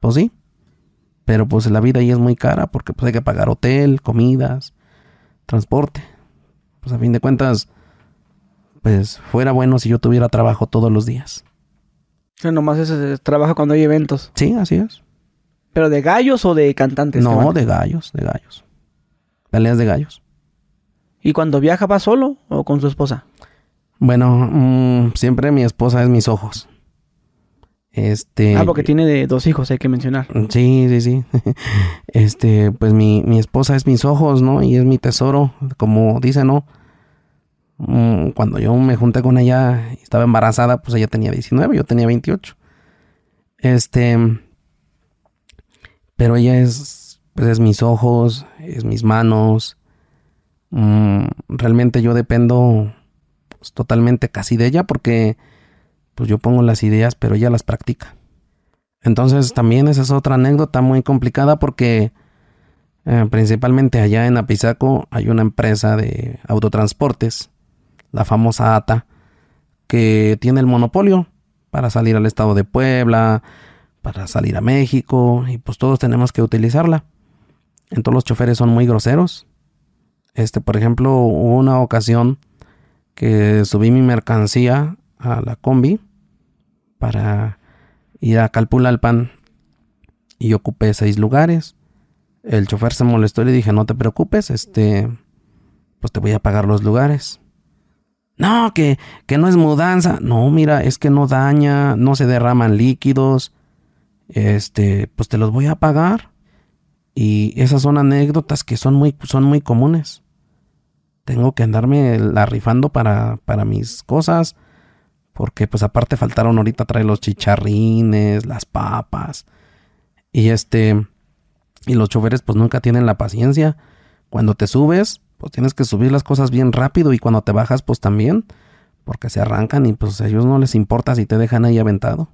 Pues sí. Pero pues la vida ahí es muy cara porque pues hay que pagar hotel, comidas, transporte. Pues a fin de cuentas, pues fuera bueno si yo tuviera trabajo todos los días. O sea, nomás ese trabaja cuando hay eventos. Sí, así es. ¿Pero de gallos o de cantantes? No, de gallos, de gallos. Peleas de gallos. ¿Y cuando viaja va solo o con su esposa? Bueno, mm, siempre mi esposa es mis ojos. Este. Ah, porque tiene de dos hijos, hay que mencionar. Sí, sí, sí. *laughs* Este, pues mi, mi esposa es mis ojos, ¿no? Y es mi tesoro, como dice, ¿no? Mm, Cuando yo me junté con ella y estaba embarazada, pues ella tenía 19, yo tenía 28. Este. Pero ella es, pues es mis ojos, es mis manos. Mm, realmente yo dependo pues, totalmente casi de ella porque pues yo pongo las ideas, pero ella las practica. Entonces también esa es otra anécdota muy complicada porque eh, principalmente allá en Apizaco hay una empresa de autotransportes, la famosa ATA, que tiene el monopolio para salir al estado de Puebla, para salir a México, y pues todos tenemos que utilizarla. Entonces los choferes son muy groseros. Este, por ejemplo, hubo una ocasión que subí mi mercancía a la combi para ir a Calpulalpan y ocupé seis lugares. El chofer se molestó y le dije, no te preocupes, este, pues te voy a pagar los lugares. No, que, que no es mudanza. No, mira, es que no daña, no se derraman líquidos. Este, pues te los voy a pagar. Y esas son anécdotas que son muy, son muy comunes. Tengo que andarme la rifando para, para mis cosas. Porque pues aparte faltaron ahorita traer los chicharrines, las papas. Y este... Y los choferes pues nunca tienen la paciencia. Cuando te subes, pues tienes que subir las cosas bien rápido y cuando te bajas pues también. Porque se arrancan y pues a ellos no les importa si te dejan ahí aventado.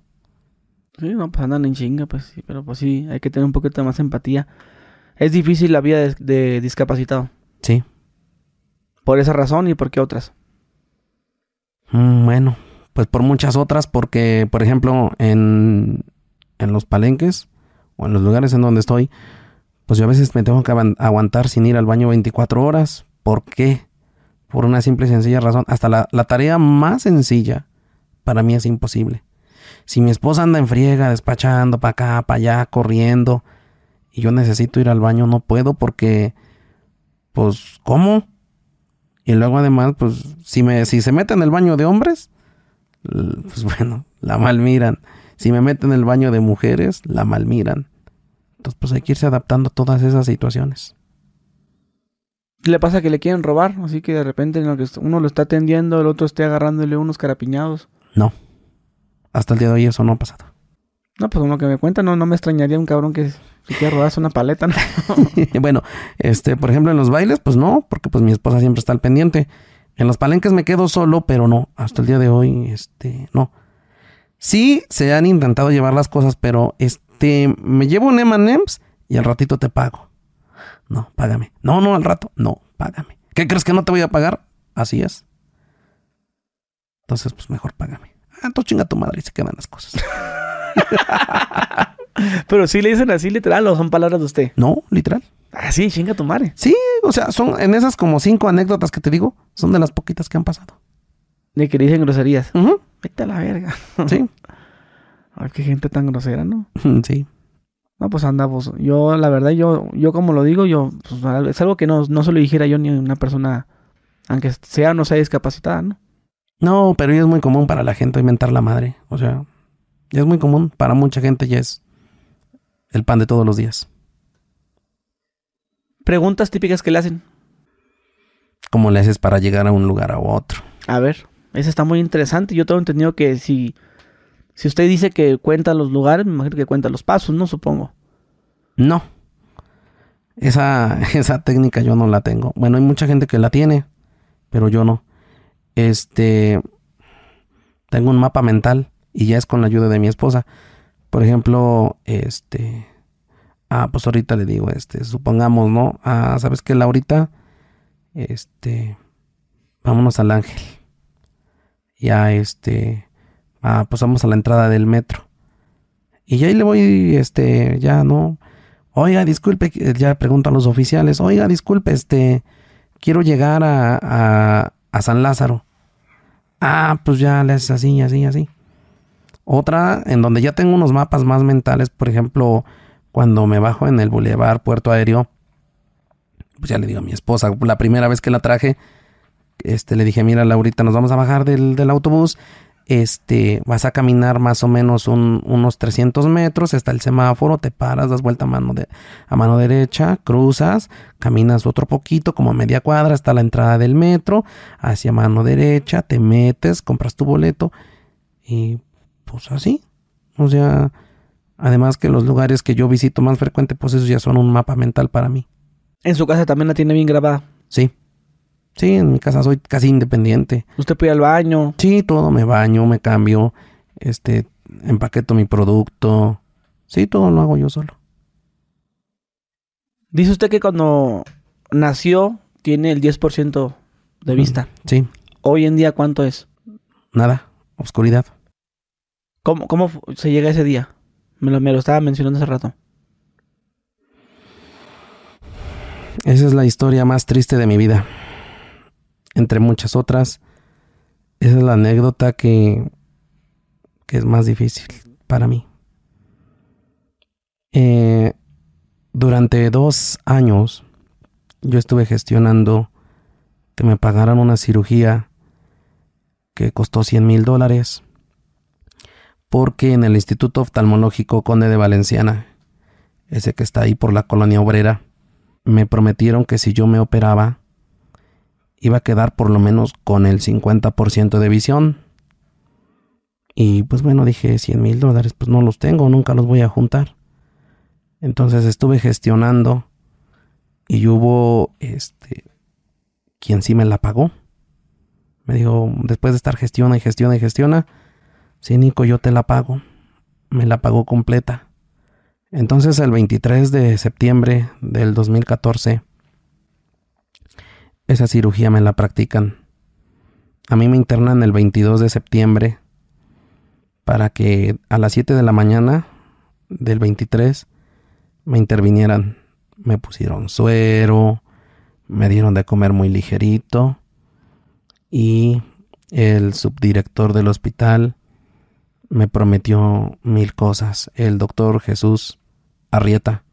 Sí, no, pues andan en chinga, pues sí, pero pues sí, hay que tener un poquito más empatía. Es difícil la vida de, de discapacitado. Sí. Por esa razón y por qué otras. Mm, bueno, pues por muchas otras, porque por ejemplo en, en los palenques o en los lugares en donde estoy, pues yo a veces me tengo que aguantar sin ir al baño 24 horas. ¿Por qué? Por una simple y sencilla razón. Hasta la, la tarea más sencilla para mí es imposible. Si mi esposa anda en friega, despachando para acá, para allá, corriendo, y yo necesito ir al baño, no puedo porque, pues, ¿cómo? Y luego además, pues, si, me, si se mete en el baño de hombres, pues *laughs* bueno, la malmiran. Si me meten en el baño de mujeres, la malmiran. Entonces, pues hay que irse adaptando a todas esas situaciones. Le pasa que le quieren robar, así que de repente en lo que uno lo está atendiendo, el otro esté agarrándole unos carapiñados. No. Hasta el día de hoy eso no ha pasado. No, pues uno que me cuenta, no, no me extrañaría un cabrón que si quiere robarse una paleta, ¿no? *laughs* bueno, este, por ejemplo, en los bailes, pues no, porque pues mi esposa siempre está al pendiente. En los palenques me quedo solo, pero no, hasta el día de hoy, este, no. Sí, se han intentado llevar las cosas, pero este, me llevo un M&M's y al ratito te pago. No, págame. No, no, al rato. No, págame. ¿Qué crees que no te voy a pagar? Así es. Entonces, pues mejor págame. Ah, entonces chinga tu madre y se quedan las cosas. *laughs* *laughs* Pero sí le dicen así literal o son palabras de usted. No, literal. Ah, sí, chinga tu madre. Sí, o sea, son en esas como cinco anécdotas que te digo, son de las poquitas que han pasado. De que le dicen groserías. Vete a la verga. *laughs* Sí, Ay, qué gente tan grosera, ¿no? sí. No, pues anda, pues yo, la verdad, yo, yo como lo digo, yo, pues es algo que no, no se lo dijera yo ni a una persona, aunque sea o no sea discapacitada, ¿no? No, pero es muy común para la gente inventar la madre. O sea, ya es muy común. Para mucha gente ya es el pan de todos los días. Preguntas típicas que le hacen. ¿Cómo le haces para llegar a un lugar a otro? A ver, esa está muy interesante. Yo tengo entendido que si, si usted dice que cuenta los lugares, me imagino que cuenta los pasos, ¿no? Supongo. No. Esa, *laughs* esa técnica yo no la tengo. Bueno, hay mucha gente que la tiene, pero yo no. Este. Tengo un mapa mental y ya es con la ayuda de mi esposa. Por ejemplo, este. Ah, pues ahorita le digo, este, supongamos, ¿no? Ah, ¿sabes qué, Laurita? Este. Vámonos al ángel. Ya, este. Ah, pues vamos a la entrada del metro. Y ahí le voy, este, ya, ¿no? Oiga, disculpe, ya pregunto a los oficiales, oiga, disculpe, este, quiero llegar a, a, a San Lázaro. Ah, pues ya le haces así, así, así. Otra, en donde ya tengo unos mapas más mentales, por ejemplo, cuando me bajo en el Boulevard Puerto Aéreo, pues ya le digo a mi esposa, la primera vez que la traje, este, le dije, mira, Laurita, nos vamos a bajar del, del autobús este, vas a caminar más o menos unos 300 metros, está el semáforo, te paras, das vuelta a mano, de, a mano derecha, cruzas, caminas otro poquito, como media cuadra, está la entrada del metro, hacia mano derecha, te metes, compras tu boleto y pues así. O sea, además que los lugares que yo visito más frecuente, pues esos ya son un mapa mental para mí. En su casa también la tiene bien grabada. Sí. Sí, en mi casa soy casi independiente. ¿Usted puede ir al baño? Sí, todo me baño, me cambio, este, empaqueto mi producto. Sí, todo lo hago yo solo. Dice usted que cuando nació tiene el 10% de vista. Sí. Hoy en día, ¿cuánto es? Nada, oscuridad. ¿Cómo, cómo se llega ese día? Me lo, me lo estaba mencionando hace rato. Esa es la historia más triste de mi vida entre muchas otras. Esa es la anécdota que, que es más difícil para mí. Eh, durante dos años yo estuve gestionando que me pagaran una cirugía que costó 100 mil dólares porque en el Instituto Oftalmológico Conde de Valenciana, ese que está ahí por la colonia obrera, me prometieron que si yo me operaba, iba a quedar por lo menos con el 50% de visión. Y pues bueno, dije 100 mil dólares, pues no los tengo, nunca los voy a juntar. Entonces estuve gestionando y hubo este quien sí me la pagó. Me dijo, después de estar gestiona y gestiona y gestiona, sí, Nico, yo te la pago. Me la pagó completa. Entonces el 23 de septiembre del 2014 esa cirugía me la practican. A mí me internan el 22 de septiembre para que a las 7 de la mañana del 23 me intervinieran. Me pusieron suero, me dieron de comer muy ligerito y el subdirector del hospital me prometió mil cosas. El doctor Jesús Arrieta,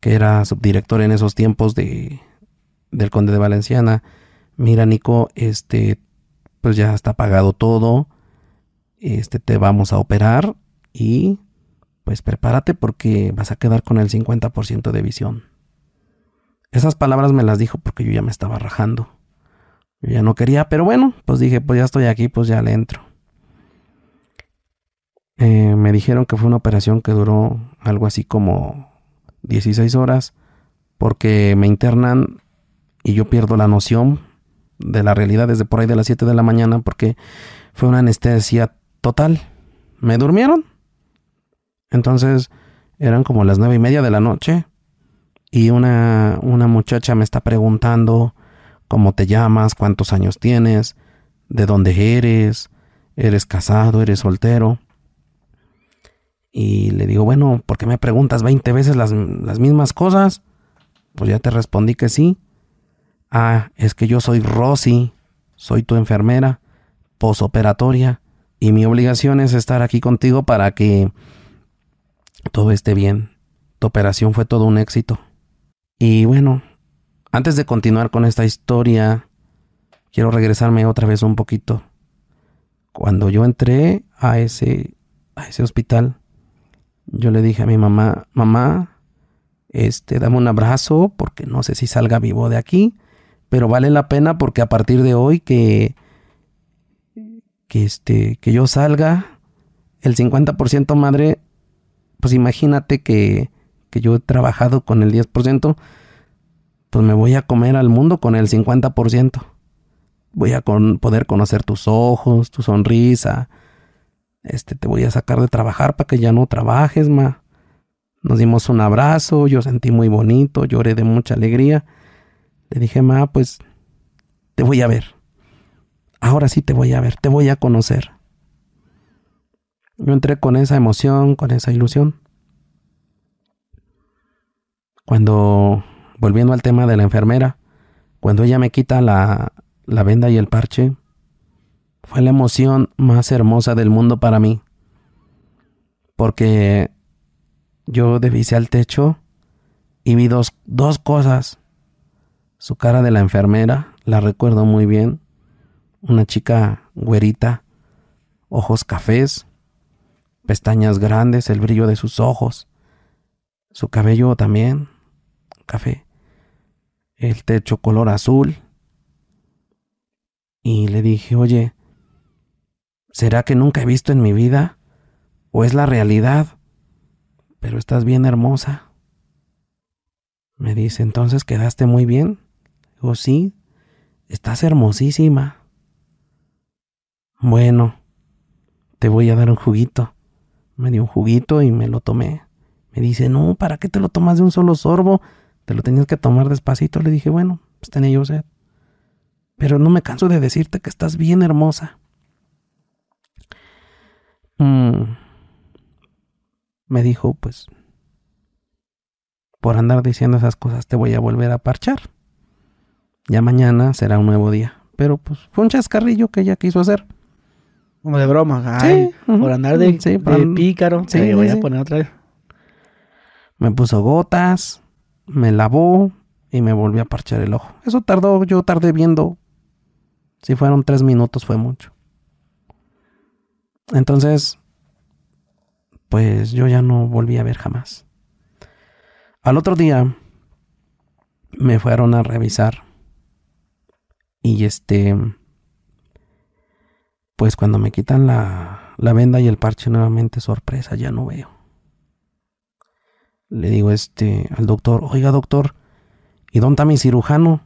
que era subdirector en esos tiempos de del conde de Valenciana, mira Nico, este, pues ya está pagado todo, este, te vamos a operar y pues prepárate porque vas a quedar con el 50% de visión. Esas palabras me las dijo porque yo ya me estaba rajando. Yo ya no quería, pero bueno, pues dije, pues ya estoy aquí, pues ya le entro. Eh, me dijeron que fue una operación que duró algo así como 16 horas porque me internan y yo pierdo la noción de la realidad desde por ahí de las 7 de la mañana porque fue una anestesia total. Me durmieron. Entonces eran como las nueve y media de la noche y una, una muchacha me está preguntando cómo te llamas, cuántos años tienes, de dónde eres, eres casado, eres soltero. Y le digo, bueno, ¿por qué me preguntas 20 veces las, las mismas cosas? Pues ya te respondí que sí. Ah, es que yo soy Rosy, soy tu enfermera posoperatoria y mi obligación es estar aquí contigo para que todo esté bien. Tu operación fue todo un éxito. Y bueno, antes de continuar con esta historia, quiero regresarme otra vez un poquito. Cuando yo entré a ese, a ese hospital, yo le dije a mi mamá, mamá, este, dame un abrazo porque no sé si salga vivo de aquí pero vale la pena porque a partir de hoy que, que, este, que yo salga, el 50% madre, pues imagínate que, que yo he trabajado con el 10%, pues me voy a comer al mundo con el 50%. Voy a poder conocer tus ojos, tu sonrisa. Este, te voy a sacar de trabajar para que ya no trabajes, ma. Nos dimos un abrazo, yo sentí muy bonito, lloré de mucha alegría. Le dije, ma, pues te voy a ver. Ahora sí te voy a ver, te voy a conocer. Yo entré con esa emoción, con esa ilusión. Cuando, volviendo al tema de la enfermera, cuando ella me quita la, la venda y el parche, fue la emoción más hermosa del mundo para mí. Porque yo devisé al techo y vi dos, dos cosas. Su cara de la enfermera, la recuerdo muy bien. Una chica güerita, ojos cafés, pestañas grandes, el brillo de sus ojos, su cabello también café, el techo color azul. Y le dije, oye, ¿será que nunca he visto en mi vida? ¿O es la realidad? Pero estás bien hermosa. Me dice, entonces quedaste muy bien. Digo, sí, estás hermosísima. Bueno, te voy a dar un juguito. Me dio un juguito y me lo tomé. Me dice, no, ¿para qué te lo tomas de un solo sorbo? Te lo tenías que tomar despacito. Le dije, bueno, pues tenía yo sed. Pero no me canso de decirte que estás bien hermosa. Mm. Me dijo, pues, por andar diciendo esas cosas te voy a volver a parchar. Ya mañana será un nuevo día. Pero pues fue un chascarrillo que ella quiso hacer. Como de broma. Ay, Por andar de, pícaro. Sí, voy a poner otra vez. Me puso gotas, me lavó y me volvió a parchar el ojo. Eso tardó, yo tardé viendo. Si fueron tres minutos fue mucho. Entonces, pues yo ya no volví a ver jamás. Al otro día me fueron a revisar y este pues cuando me quitan la, la venda y el parche nuevamente, sorpresa, ya no veo. Le digo este al doctor, oiga doctor, ¿y dónde está mi cirujano?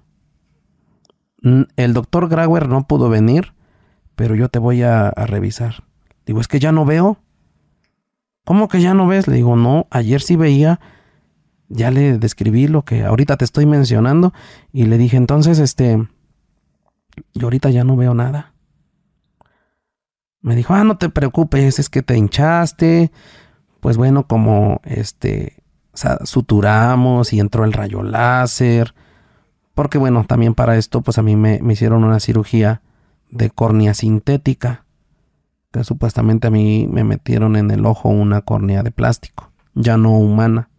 El doctor Grauer no pudo venir, pero yo te voy a revisar. Digo, es que ya no veo. ¿Cómo que ya no ves? Le digo, no, ayer sí veía. Ya le describí lo que ahorita te estoy mencionando y le dije, entonces, este, yo ahorita ya no veo nada. Me dijo, ah, no te preocupes, es que te hinchaste. Pues bueno, como este, suturamos y entró el rayo láser. Porque bueno, también para esto, pues a mí me, me hicieron una cirugía de córnea sintética. Supuestamente a mí me metieron en el ojo una córnea de plástico, ya no humana.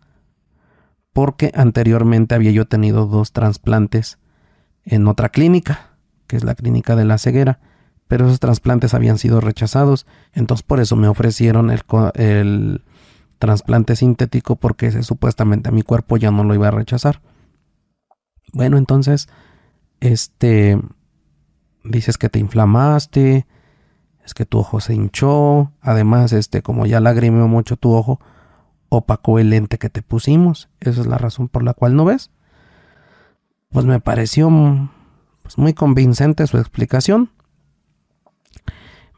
Porque anteriormente había yo tenido dos trasplantes en otra clínica, que es la clínica de la ceguera pero esos trasplantes habían sido rechazados, entonces por eso me ofrecieron el, el trasplante sintético porque supuestamente a mi cuerpo ya no lo iba a rechazar. Bueno, entonces, este, dices que te inflamaste, es que tu ojo se hinchó, además, este, como ya lagrimeó mucho tu ojo, opacó el lente que te pusimos, esa es la razón por la cual no ves. Pues me pareció pues, muy convincente su explicación.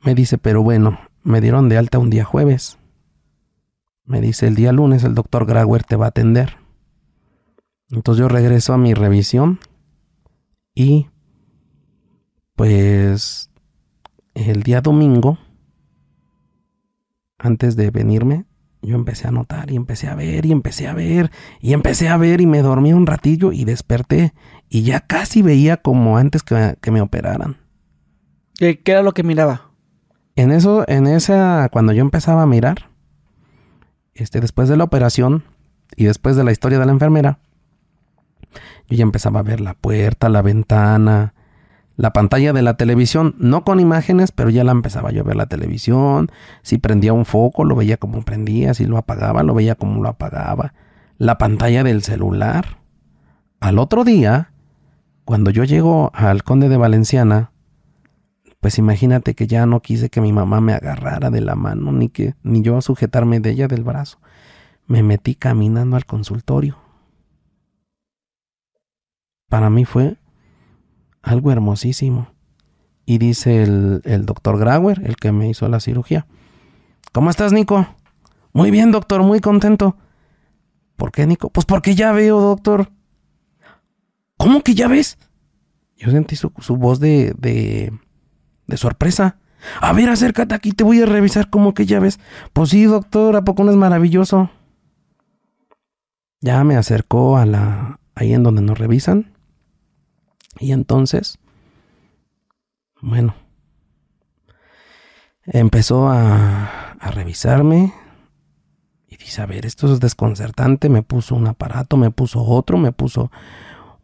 Me dice, pero bueno, me dieron de alta un día jueves. Me dice, el día lunes el doctor Grauer te va a atender. Entonces yo regreso a mi revisión y pues el día domingo, antes de venirme, yo empecé a notar y empecé a ver y empecé a ver y empecé a ver y me dormí un ratillo y desperté y ya casi veía como antes que, que me operaran. ¿Qué, ¿Qué era lo que miraba? En eso, en esa, cuando yo empezaba a mirar, este, después de la operación y después de la historia de la enfermera, yo ya empezaba a ver la puerta, la ventana, la pantalla de la televisión, no con imágenes, pero ya la empezaba yo a ver la televisión. Si prendía un foco, lo veía como prendía, si lo apagaba, lo veía como lo apagaba. La pantalla del celular. Al otro día, cuando yo llego al Conde de Valenciana, pues imagínate que ya no quise que mi mamá me agarrara de la mano, ni que ni yo sujetarme de ella del brazo. Me metí caminando al consultorio. Para mí fue algo hermosísimo. Y dice el, el doctor Grauer, el que me hizo la cirugía. ¿Cómo estás, Nico? Muy bien, doctor, muy contento. ¿Por qué, Nico? Pues porque ya veo, doctor. ¿Cómo que ya ves? Yo sentí su, su voz de, de, de sorpresa. A ver, acércate aquí, te voy a revisar como que ya ves. Pues sí, doctor, ¿a poco no es maravilloso? Ya me acercó a la... ahí en donde nos revisan. Y entonces... Bueno. Empezó a, revisarme. Y dice, a ver, esto es desconcertante. Me puso un aparato, me puso otro, me puso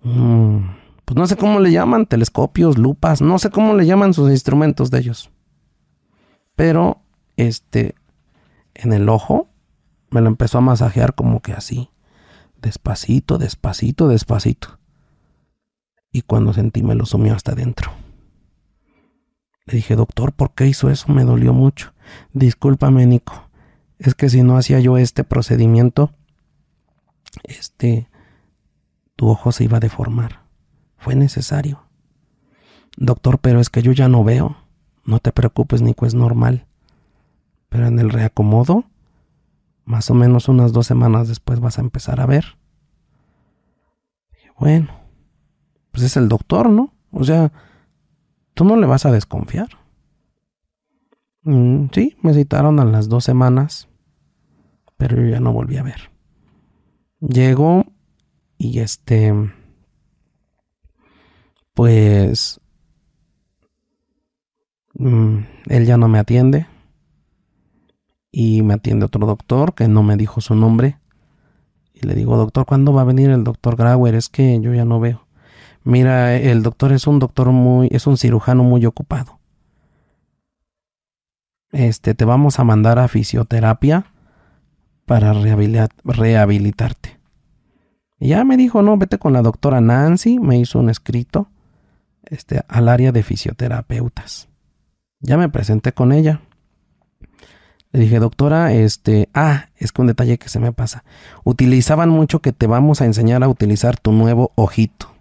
un pues no sé cómo le llaman, telescopios, lupas, no sé cómo le llaman sus instrumentos de ellos. Pero, este, en el ojo, me lo empezó a masajear como que así. Despacito, despacito, despacito. Y cuando sentí me lo sumió hasta adentro. Le dije, doctor, ¿por qué hizo eso? Me dolió mucho. Discúlpame, Nico. Es que si no hacía yo este procedimiento, este, tu ojo se iba a deformar. Fue necesario. Doctor, pero es que yo ya no veo. No te preocupes, Nico, es normal. Pero en el reacomodo, más o menos unas dos semanas después vas a empezar a ver. Dije, bueno, pues es el doctor, ¿no? O sea, tú no le vas a desconfiar. Mm, sí, me citaron a las dos semanas, pero yo ya no volví a ver. Llegó y este, pues, mm, él ya no me atiende y me atiende otro doctor que no me dijo su nombre. Y le digo, doctor, ¿cuándo va a venir el doctor Grauer? Es que yo ya no veo. Mira, el doctor es un doctor muy, es un cirujano muy ocupado. Este, te vamos a mandar a fisioterapia para rehabilitarte. Y ya me dijo, no, vete con la doctora Nancy, me hizo un escrito este, al área de fisioterapeutas. Ya me presenté con ella. Le dije, doctora, este, ah, es que un detalle que se me pasa. Utilizaban mucho que te vamos a enseñar a utilizar tu nuevo ojito.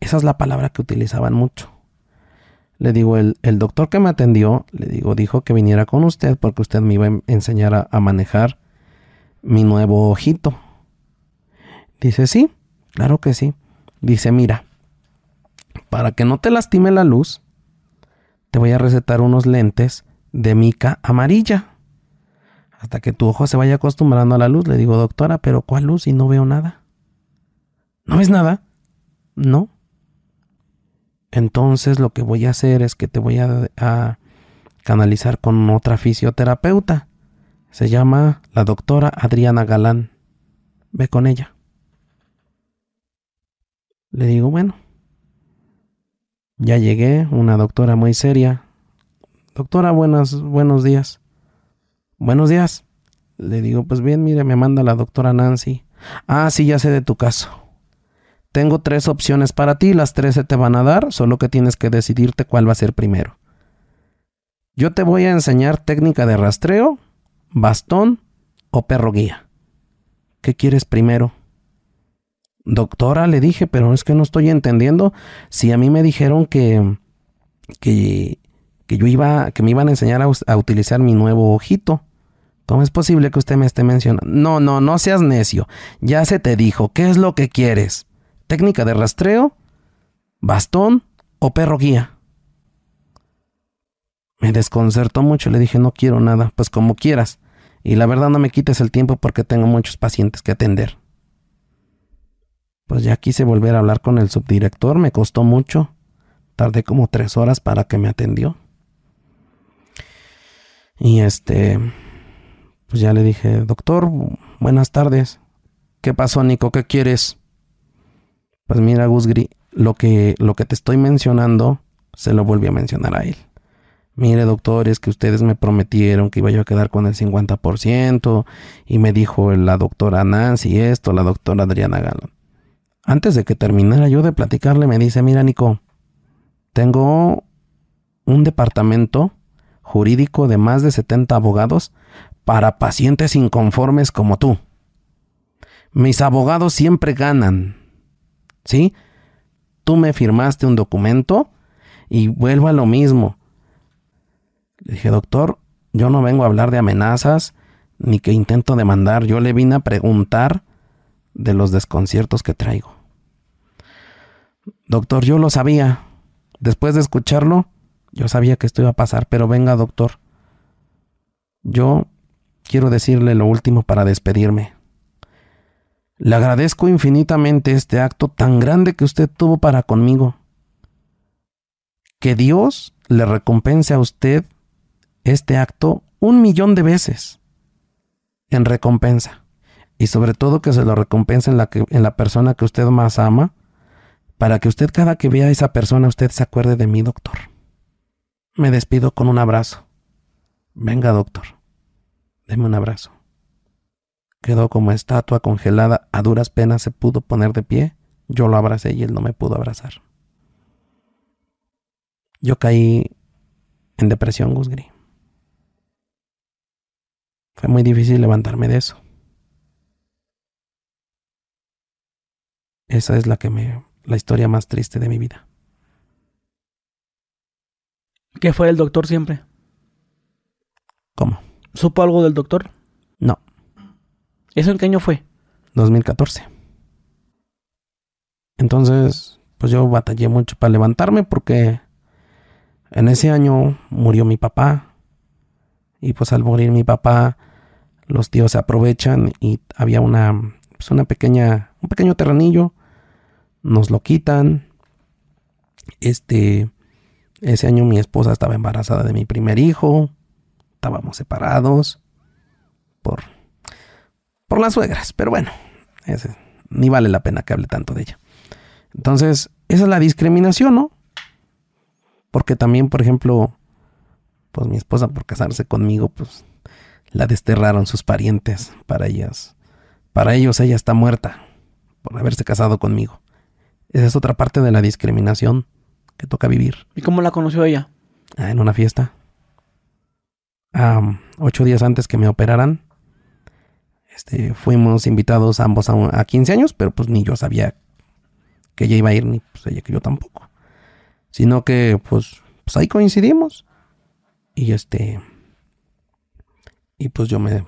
Esa es la palabra que utilizaban mucho. Le digo, el, doctor que me atendió, le digo, dijo que viniera con usted porque usted me iba a enseñar a, manejar mi nuevo ojito. Dice, sí, claro que sí. Dice, mira, para que no te lastime la luz, te voy a recetar unos lentes de mica amarilla. Hasta que tu ojo se vaya acostumbrando a la luz. Le digo, doctora, pero ¿cuál luz? Y no veo nada. ¿No ves nada? No. Entonces lo que voy a hacer es que te voy a, canalizar con otra fisioterapeuta. Se llama la doctora Adriana Galán. Ve con ella. Le digo, bueno. Ya llegué, una doctora muy seria. Doctora, buenas, buenos días. Buenos días. Le digo, pues bien, mire, me manda la doctora Nancy. Ah, sí, ya sé de tu caso. Tengo tres opciones para ti, las tres se te van a dar, solo que tienes que decidirte cuál va a ser primero. Yo te voy a enseñar técnica de rastreo, bastón o perro guía. ¿Qué quieres primero? Doctora, le dije, pero es que no estoy entendiendo. Si a mí me dijeron que, que, yo iba, que me iban a enseñar a, a utilizar mi nuevo ojito. ¿Cómo es posible que usted me esté mencionando? No, no, no seas necio. Ya se te dijo, ¿qué es lo que quieres? Técnica de rastreo, bastón o perro guía. Me desconcertó mucho, le dije no quiero nada, pues como quieras. Y la verdad no me quites el tiempo porque tengo muchos pacientes que atender. Pues ya quise volver a hablar con el subdirector, me costó mucho. Tardé como tres horas para que me atendió. Y este, pues ya le dije, doctor, buenas tardes. ¿Qué pasó, Nico? ¿Qué quieres? Pues mira, Gusgri, lo que, lo que te estoy mencionando, se lo volví a mencionar a él. Mire, doctor, es que ustedes me prometieron que iba yo a quedar con el 50% y me dijo la doctora Nancy esto, la doctora Adriana Galón. Antes de que terminara yo de platicarle, me dice, mira, Nico, tengo un departamento jurídico de más de 70 abogados para pacientes inconformes como tú. Mis abogados siempre ganan, ¿Sí? Tú me firmaste un documento y vuelvo a lo mismo. Le dije, doctor, yo no vengo a hablar de amenazas ni que intento demandar. Yo le vine a preguntar de los desconciertos que traigo. Doctor, yo lo sabía. Después de escucharlo, yo sabía que esto iba a pasar, pero venga, doctor. Yo quiero decirle lo último para despedirme. Le agradezco infinitamente este acto tan grande que usted tuvo para conmigo. Que Dios le recompense a usted este acto un millón de veces en recompensa. Y sobre todo que se lo recompense en la, en la persona que usted más ama, para que usted cada que vea a esa persona usted se acuerde de mí, doctor. me despido con un abrazo. Venga, doctor, deme un abrazo. Quedó como estatua congelada, a duras penas se pudo poner de pie. Yo lo abracé y él no me pudo abrazar. Yo caí en depresión, Gusgri. Fue muy difícil levantarme de eso. Esa es la que me la historia más triste de mi vida. ¿Qué fue el doctor siempre? ¿Cómo? ¿Supo algo del doctor? No. ¿Eso en qué año fue? 2014. Entonces, pues yo batallé mucho para levantarme porque en ese año murió mi papá. Y pues al morir mi papá, los tíos se aprovechan y había una, pues una pequeña, un pequeño terrenillo. Nos lo quitan. Este, ese año mi esposa estaba embarazada de mi primer hijo. Estábamos separados por, por las suegras. Pero bueno, ese, ni vale la pena que hable tanto de ella. Entonces, esa es la discriminación, ¿no? Porque también, por ejemplo, pues mi esposa por casarse conmigo, pues la desterraron sus parientes para ellas. Para ellos ella está muerta por haberse casado conmigo. Esa es otra parte de la discriminación que toca vivir. ¿Y cómo la conoció ella? Ah, en una fiesta. ocho días antes que me operaran, este, fuimos invitados ambos a, a 15 años, pero pues ni yo sabía que ella iba a ir, ni pues ella que yo tampoco. Sino que pues, pues ahí coincidimos. Y este... Y pues yo me...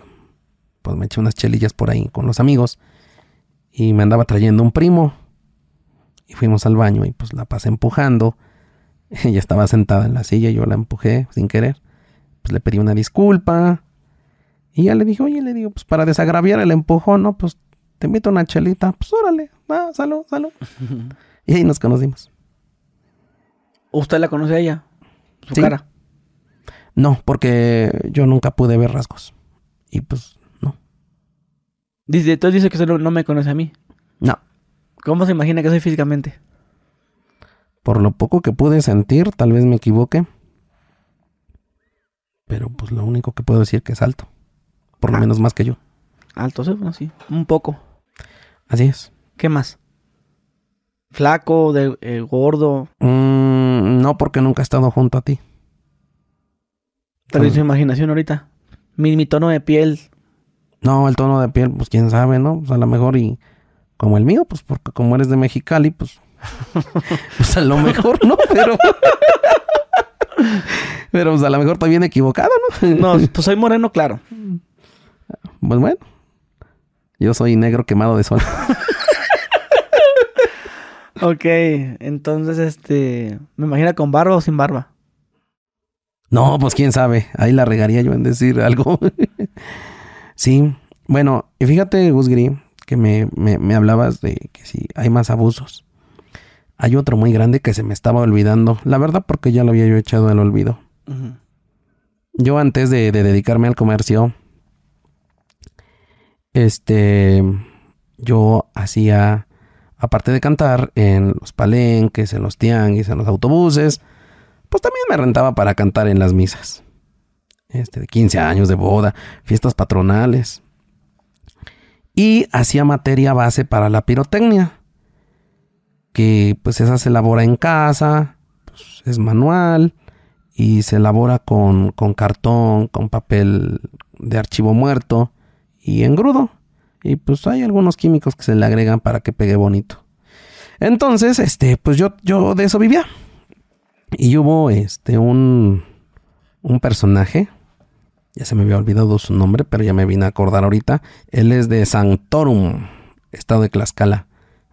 Pues me eché unas chelillas por ahí con los amigos. Y me andaba trayendo un primo. Y fuimos al baño y pues la pasé empujando. *laughs* Ella estaba sentada en la silla y yo la empujé sin querer. Pues le pedí una disculpa. Y ya le dije, oye, le digo, pues para desagraviar el empujón, ¿no? Pues te invito a una chelita. Pues órale, va, salud, salud. *laughs* y ahí nos conocimos. ¿Usted la conoce a ella? ¿Su cara? No, porque yo nunca pude ver rasgos. Y pues, no. Dice, entonces dice que solo no me conoce a mí. No. ¿Cómo se imagina que soy físicamente? Por lo poco que pude sentir, tal vez me equivoque. Pero pues lo único que puedo decir que es alto. Por lo ah. menos más que yo. Alto, sí, bueno, sí. Un poco. Así es. ¿Qué más? ¿Flaco, de, eh, gordo? Mm, no, porque nunca he estado junto a ti. Pero su imaginación ahorita. Mi, tono de piel. No, el tono de piel, pues quién sabe, ¿no? Pues a lo mejor y como el mío, pues porque como eres de Mexicali, pues, *laughs* pues a lo mejor, ¿no? Pero... *laughs* Pero pues a lo mejor está bien equivocado, ¿no? no, *laughs* pues soy moreno, claro. Pues bueno. Yo soy negro quemado de sol. *laughs* ok, entonces este... ¿Me imagina con barba o sin barba? No, pues quién sabe. Ahí la regaría yo en decir algo. *laughs* sí. Bueno, y fíjate, Gusgri, que me, me, hablabas de que si hay más abusos. Hay otro muy grande que se me estaba olvidando. La verdad, porque ya lo había yo echado al olvido. Yo antes de, de, dedicarme al comercio, este, yo hacía, aparte de cantar, en los palenques, en los tianguis, en los autobuses, pues también me rentaba para cantar en las misas. Este, de 15 años de boda, fiestas patronales. Y hacía materia base para la pirotecnia. Que pues esa se elabora en casa, pues, es manual y se elabora con, con cartón, con papel de archivo muerto y engrudo. Y pues hay algunos químicos que se le agregan para que pegue bonito. Entonces, este, pues yo, yo de eso vivía. Y hubo este un, un personaje, ya se me había olvidado su nombre, pero ya me vine a acordar ahorita. Él es de Sanctorum, estado de Tlaxcala.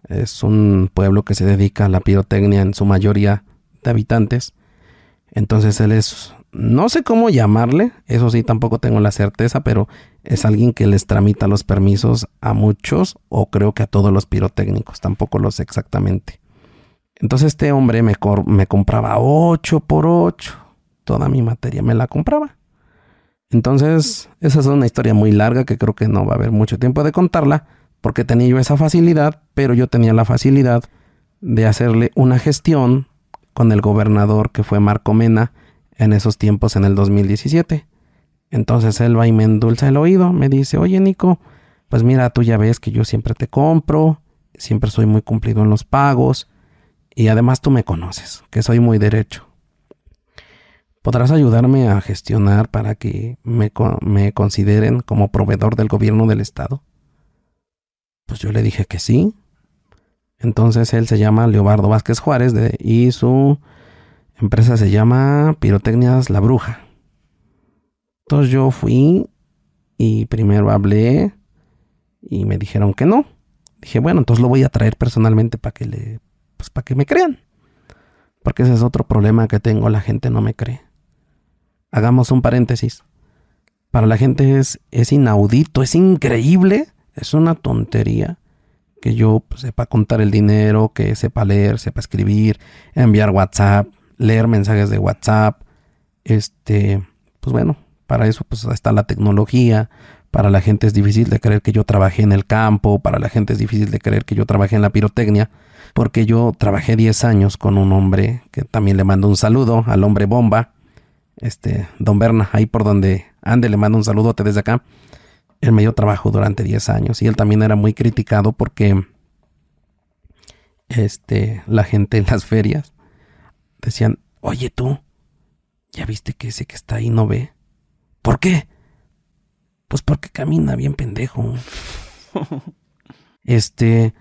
Es un pueblo que se dedica a la pirotecnia en su mayoría de habitantes. Entonces él es, no sé cómo llamarle, eso sí tampoco tengo la certeza, pero es alguien que les tramita los permisos a muchos o creo que a todos los pirotécnicos, tampoco lo sé exactamente. Entonces este hombre me, me compraba 8 por 8. Toda mi materia me la compraba. Entonces, esa es una historia muy larga que creo que no va a haber mucho tiempo de contarla, porque tenía yo esa facilidad, pero yo tenía la facilidad de hacerle una gestión con el gobernador que fue Marco Mena en esos tiempos en el 2017. Entonces él va y me endulza el oído, me dice, oye Nico, pues mira, tú ya ves que yo siempre te compro, siempre soy muy cumplido en los pagos y además tú me conoces, que soy muy derecho. ¿Podrás ayudarme a gestionar para que me, consideren como proveedor del gobierno del estado? Pues yo le dije que sí. Entonces él se llama Leobardo Vázquez Juárez y su empresa se llama Pirotecnias La Bruja. Entonces yo fui y primero hablé y me dijeron que no. Dije, bueno, entonces lo voy a traer personalmente para que le pues para que me crean. Porque ese es otro problema que tengo, la gente no me cree. Hagamos un paréntesis. Para la gente es, es inaudito, es increíble, es una tontería que yo pues, sepa contar el dinero, que sepa leer, sepa escribir, enviar WhatsApp, leer mensajes de WhatsApp. Este, pues bueno, para eso pues está la tecnología. Para la gente es difícil de creer que yo trabajé en el campo. Para la gente es difícil de creer que yo trabajé en la pirotecnia. Porque yo trabajé 10 años con un hombre que también le mando un saludo al hombre bomba. Este, don Berna, ahí por donde ande, le mando un saludote desde acá. Él me dio trabajo durante 10 años y él también era muy criticado porque este, la gente en las ferias decían, oye tú, ¿ya viste que ese que está ahí no ve? ¿Por qué? Pues porque camina bien pendejo. *laughs* Este,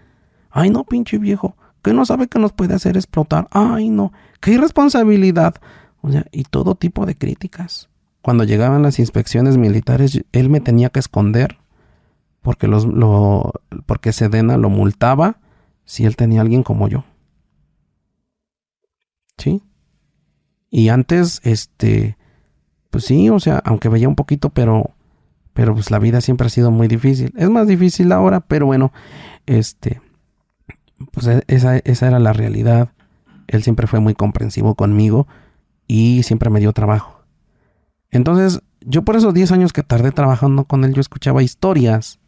ay no, pinche viejo, que no sabe que nos puede hacer explotar. Ay no, qué irresponsabilidad. O sea, y todo tipo de críticas. Cuando llegaban las inspecciones militares, él me tenía que esconder porque los lo porque Sedena lo multaba si él tenía alguien como yo. ¿Sí? Y antes este pues sí, o sea, aunque veía un poquito, pero, pero pues la vida siempre ha sido muy difícil. Es más difícil ahora, pero bueno, este, pues e, esa, esa era la realidad. Él siempre fue muy comprensivo conmigo y siempre me dio trabajo. Entonces, yo por esos 10 años que tardé trabajando con él, yo escuchaba historias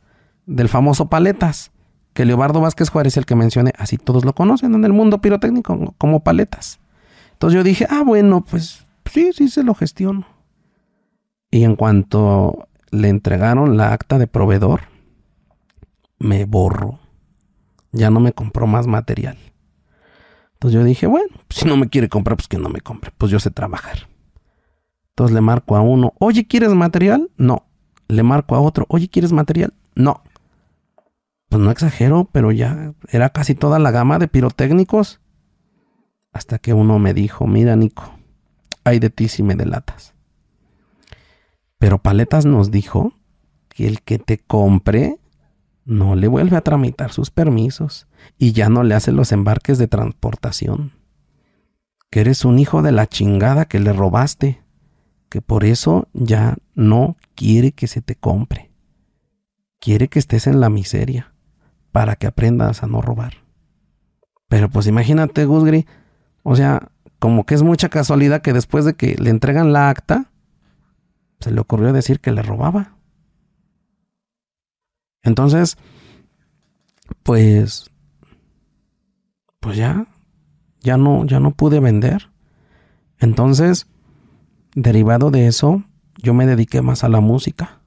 del famoso Paletas, que Leobardo Vázquez Juárez, el que mencioné, así todos lo conocen en el mundo pirotécnico como Paletas. Entonces yo dije, ah, bueno, pues sí, sí se lo gestiono. Y en cuanto le entregaron la acta de proveedor, me borro. Ya no me compró más material. Entonces yo dije, bueno, si no me quiere comprar, pues que no me compre. Pues yo sé trabajar. Entonces le marco a uno, oye, ¿quieres material? No. Le marco a otro, oye, ¿quieres material? No. Pues no exagero, pero ya era casi toda la gama de pirotécnicos. Hasta que uno me dijo, mira, Nico, hay de ti si me delatas. Pero Paletas nos dijo que el que te compre no le vuelve a tramitar sus permisos y ya no le hace los embarques de transportación. Que eres un hijo de la chingada que le robaste, que por eso ya no quiere que se te compre. Quiere que estés en la miseria para que aprendas a no robar. Pero pues imagínate, Gusgri, o sea, como que es mucha casualidad que después de que le entregan la acta, se le ocurrió decir que le robaba. Entonces, pues, pues ya, ya no, ya no pude vender. Entonces, derivado de eso, yo me dediqué más a la música.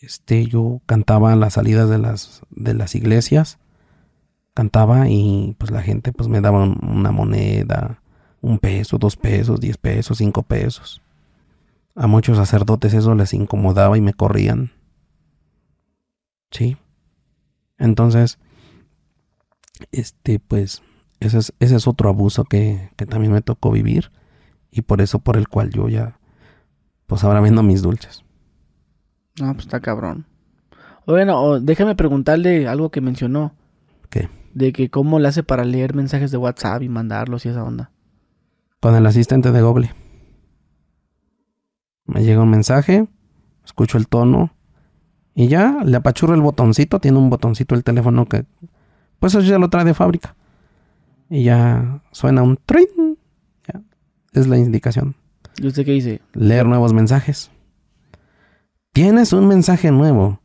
Este, yo cantaba a las salidas de las, de las iglesias, cantaba y pues la gente pues me daba una moneda, un peso, dos pesos, diez pesos, cinco pesos. A muchos sacerdotes eso les incomodaba y me corrían. Sí. Entonces, este, pues, ese es, ese es otro abuso que, que también me tocó vivir y por eso por el cual yo ya, pues ahora vendo mis dulces. Ah, pues está cabrón. Bueno, déjame preguntarle algo que mencionó. ¿Qué? De que cómo le hace para leer mensajes de WhatsApp y mandarlos y esa onda. Con el asistente de Google. Me llega un mensaje, escucho el tono y ya le apachurro el botoncito. Tiene un botoncito el teléfono que, pues eso ya lo trae de fábrica. Y ya suena un trin. Ya, es la indicación. ¿Y usted qué dice? Leer nuevos mensajes. Tienes un mensaje nuevo.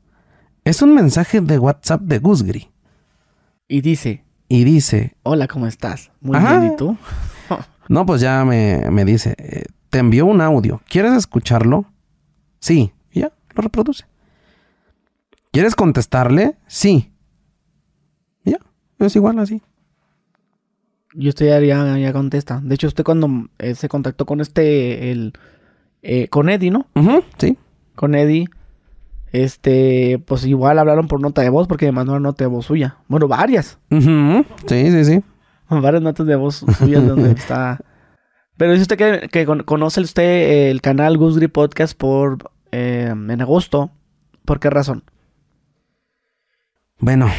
Es un mensaje de WhatsApp de Gusgri. Y dice. Y dice. Hola, ¿cómo estás? Muy bien, ¿y tú? no, pues ya me, me dice. Eh, te envió un audio. ¿Quieres escucharlo? Sí. Y ya, lo reproduce. ¿Quieres contestarle? Sí. Y ya, es igual así. Y usted ya, ya, contesta. De hecho, usted cuando eh, se contactó con este, el, eh, con Eddie, ¿no? Sí. Con Eddie, este, pues igual hablaron por nota de voz porque me mandó una nota de voz suya. Bueno, varias. Sí, sí, sí. *laughs* Varias notas de voz suyas donde *laughs* está. Pero dice usted que, que con- conoce usted el canal Goose Grip Podcast por eh, en agosto. ¿Por qué razón? Bueno,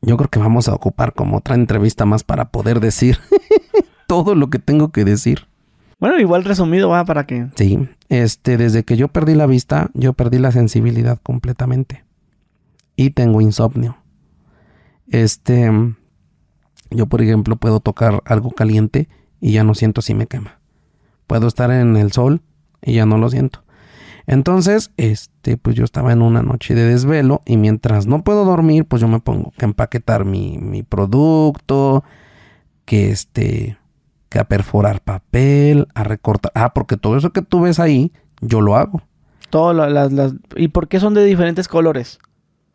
yo creo que vamos a ocupar como otra entrevista más para poder decir *laughs* todo lo que tengo que decir. Bueno, igual resumido va para que. Sí, este, desde que yo perdí la vista, yo perdí la sensibilidad completamente. Y tengo insomnio. Este, yo por ejemplo puedo tocar algo caliente y ya no siento si me quema. Puedo estar en el sol y ya no lo siento. Entonces, este, pues yo estaba en una noche de desvelo y mientras no puedo dormir, pues yo me pongo que empaquetar mi, mi producto, que este, que a perforar papel, a recortar. Ah, porque todo eso que tú ves ahí, yo lo hago. Todo las, las... ¿Y por qué son de diferentes colores?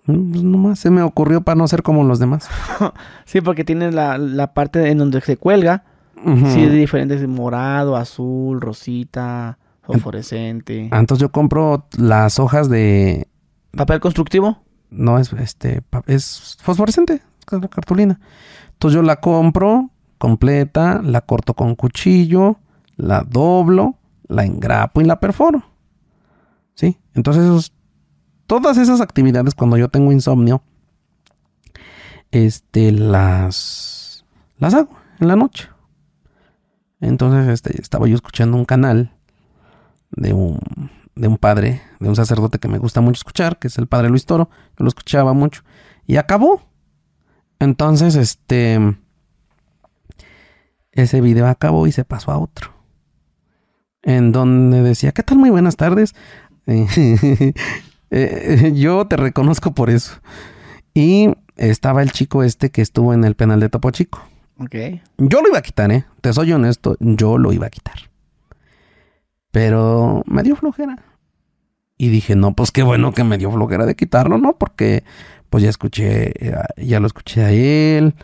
Mm, Pues nomás se me ocurrió para no ser como los demás. *laughs* Sí, porque tiene la, la parte en donde se cuelga. Sí, de diferentes. Morado, azul, rosita, fosforescente. Ah, Entonces yo compro las hojas de. ¿Papel constructivo? No es este. Es fosforescente. es la cartulina. Entonces yo la compro completa, la corto con cuchillo, la doblo, la engrapo y la perforo. ¿Sí? Entonces esos- todas esas actividades cuando yo tengo insomnio, este, las, las hago en la noche. Entonces, este, estaba yo escuchando un canal de un, de un padre, de un sacerdote que me gusta mucho escuchar, que es el padre Luis Toro. Yo lo escuchaba mucho. Y acabó. Entonces, este, ese video acabó y se pasó a otro. En donde decía, ¿qué tal? Muy buenas tardes. *laughs* Eh, yo te reconozco por eso. Y estaba el chico este que estuvo en el penal de Topo Chico. Ok. Yo lo iba a quitar, ¿eh? Te soy honesto, yo lo iba a quitar. Pero me dio flojera. Y dije, no, pues qué bueno que me dio flojera de quitarlo, ¿no? Porque pues ya escuché, eh, ya lo escuché a él.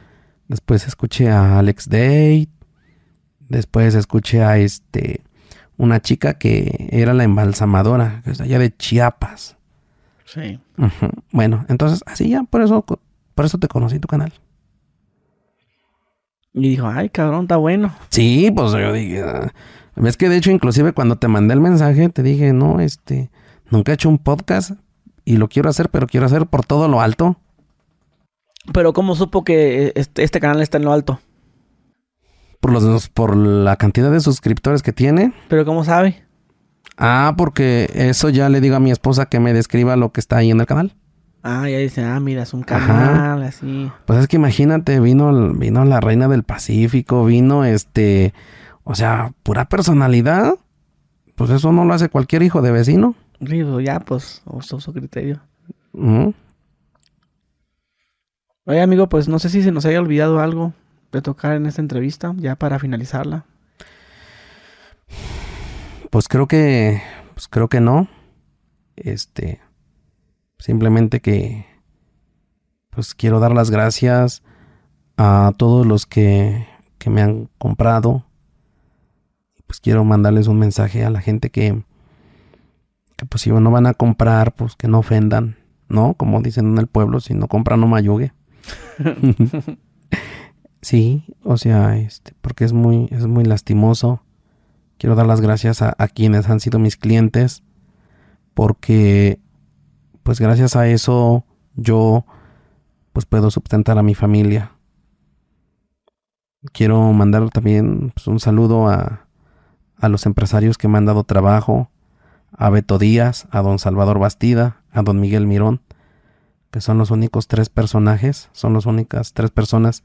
Después escuché a Alex Day. Después escuché a este, una chica que era la embalsamadora, que es allá de Chiapas. Sí. Bueno, entonces así ya, por eso, por eso te conocí tu canal. Y dijo, ay, cabrón, está bueno. Sí, pues yo dije, ah, ves que de hecho inclusive cuando te mandé el mensaje te dije, no, este, nunca he hecho un podcast y lo quiero hacer, pero quiero hacer por todo lo alto. Pero ¿cómo supo que este, este canal está en lo alto? Por los, por la cantidad de suscriptores que tiene. ¿Pero cómo sabe? Ah, porque eso ya le digo a mi esposa que me describa lo que está ahí en el canal. Ah, ya dice, ah, mira, es un Ajá. canal, así. Pues es que imagínate, vino, vino la reina del Pacífico, vino este, o sea, pura personalidad. Pues eso no lo hace cualquier hijo de vecino. Digo, ya, pues, uso su criterio. Oye, amigo, pues no sé si se nos haya olvidado algo de tocar en esta entrevista, ya para finalizarla. Pues creo que, pues creo que no. Este, simplemente que, pues quiero dar las gracias a todos los que, que me han comprado. Pues quiero mandarles un mensaje a la gente que, que pues si no van a comprar, pues que no ofendan, ¿no? Como dicen en el pueblo, si no compran no mayugue. *laughs* sí, o sea, este, porque es muy, es muy lastimoso. Quiero dar las gracias a, a quienes han sido mis clientes, porque pues gracias a eso yo pues puedo sustentar a mi familia. Quiero mandar también pues, un saludo a, a los empresarios que me han dado trabajo, a Beto Díaz, a don Salvador Bastida, a don Miguel Mirón, que son los únicos tres personajes, son las únicas tres personas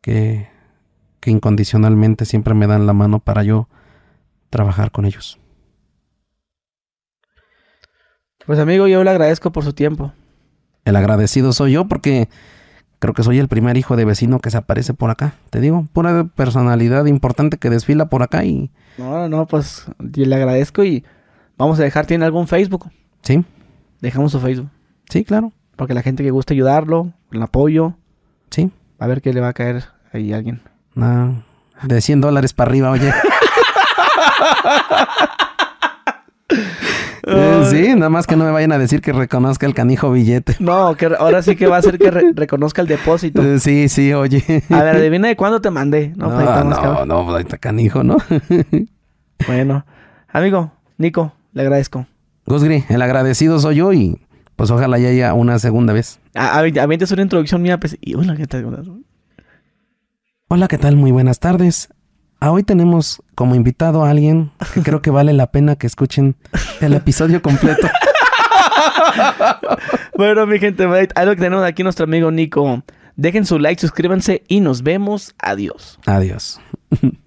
que, que incondicionalmente siempre me dan la mano para yo trabajar con ellos. Pues amigo, yo le agradezco por su tiempo. El agradecido soy yo porque Creo que soy el primer hijo de vecino que se aparece por acá. Te digo, pura personalidad importante que desfila por acá y... No, no, pues le agradezco y vamos a dejar, ¿tiene algún Facebook? Sí, Dejamos su Facebook. sí, claro. Porque la gente que gusta ayudarlo, el apoyo, Sí. a ver qué le va a caer ahí a alguien. Ah, de 100 dólares para arriba, oye. *laughs* Eh, sí, nada más que no me vayan a decir que reconozca el canijo billete. No, que ahora sí que va a ser que re- reconozca el depósito. Eh, sí, sí, oye. A ver, adivina de cuándo te mandé. No, No, pues ahí no, no, pues ahí está canijo, ¿no? *laughs* Bueno, amigo, Nico, le agradezco. Gusgri, el agradecido soy yo y pues ojalá ya haya una segunda vez. A- a- Avientes una introducción mía. Pues, y hola, ¿qué tal? Hola, ¿qué tal? Muy buenas tardes. A hoy tenemos como invitado a alguien que creo que vale la pena que escuchen el episodio completo. *laughs* Bueno, mi gente, ahí lo que tenemos aquí nuestro amigo Nico. Dejen su like, suscríbanse y nos vemos. Adiós. Adiós. *laughs*